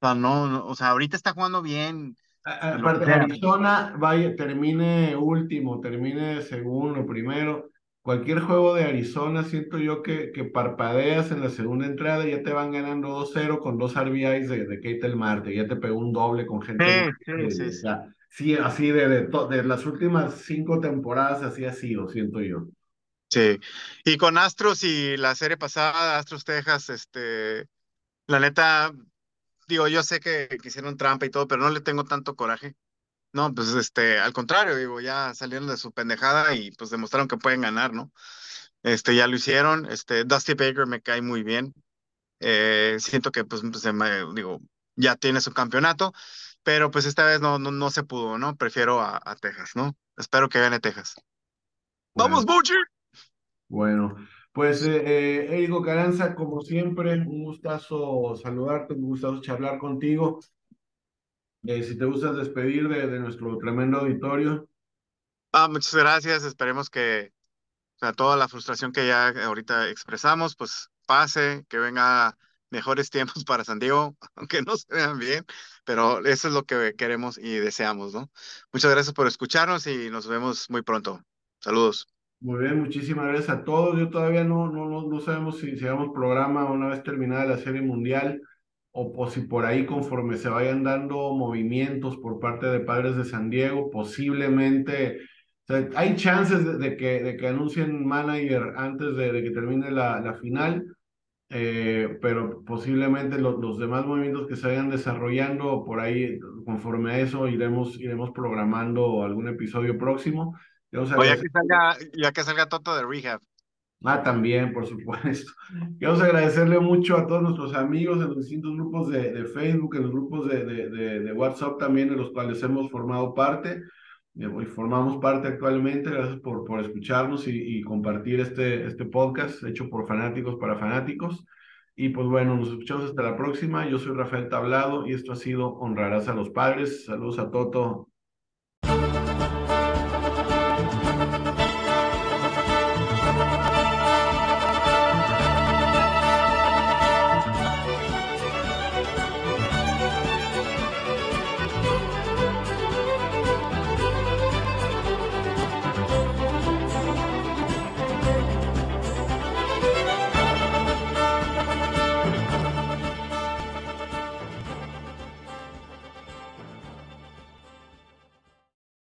O sea, no, o sea, ahorita está jugando bien. Aparte, Arizona vaya, termine último, termine segundo, primero cualquier juego de Arizona, siento yo que, que parpadeas en la segunda entrada y ya te van ganando 2-0 con dos RBIs de, de Kate Marte, ya te pegó un doble con gente. Sí, sí, sí. sí, así de, de, de, las últimas cinco temporadas, así ha sido, siento yo. Sí, y con Astros y la serie pasada, Astros Texas, este, la neta, digo, yo sé que, que hicieron trampa y todo, pero no le tengo tanto coraje. No, pues este, al contrario, digo, ya salieron de su pendejada y pues demostraron que pueden ganar, ¿no? Este, ya lo hicieron. Este, Dusty Baker me cae muy bien. Eh, siento que, pues, pues digo, ya tiene su campeonato, pero pues esta vez no, no, no se pudo, ¿no? Prefiero a, Texas, ¿no? Espero que gane Texas. ¡Vamos, Buchi! Bueno, Pues, eh, eh, Caranza, como siempre, un gustazo saludarte, un gustazo charlar contigo. Eh, si te gustas despedir de, de nuestro tremendo auditorio. Ah, muchas gracias. Esperemos que o sea, toda la frustración que ya ahorita expresamos, pues pase, que venga mejores tiempos para San Diego, aunque no se vean bien, pero eso es lo que queremos y deseamos, ¿no? Muchas gracias por escucharnos y nos vemos muy pronto. Saludos. Muy bien, muchísimas gracias a todos. Yo todavía no, no, no, no sabemos si, si hagamos programa una vez terminada la Serie Mundial o, o, si por ahí conforme se vayan dando movimientos por parte de Padres de San Diego, posiblemente, o sea, hay chances de, que, de que anuncien manager antes de, de que termine la, la final, eh, pero posiblemente los demás movimientos que se vayan desarrollando por ahí, conforme a eso, iremos, iremos programando algún episodio próximo. O ya que salga, ya que salga Toto de Rehab. Ah, también, por supuesto. Queremos agradecerle mucho a todos nuestros amigos en los distintos grupos de, de Facebook, en los grupos de, de, de, WhatsApp también, en los cuales hemos formado parte y formamos parte actualmente. Gracias por, por escucharnos y, y, compartir este, este podcast hecho por fanáticos para fanáticos. Y pues bueno, nos escuchamos hasta la próxima. Yo soy Rafael Tablado y esto ha sido Honrarás a los Padres. Saludos a Toto.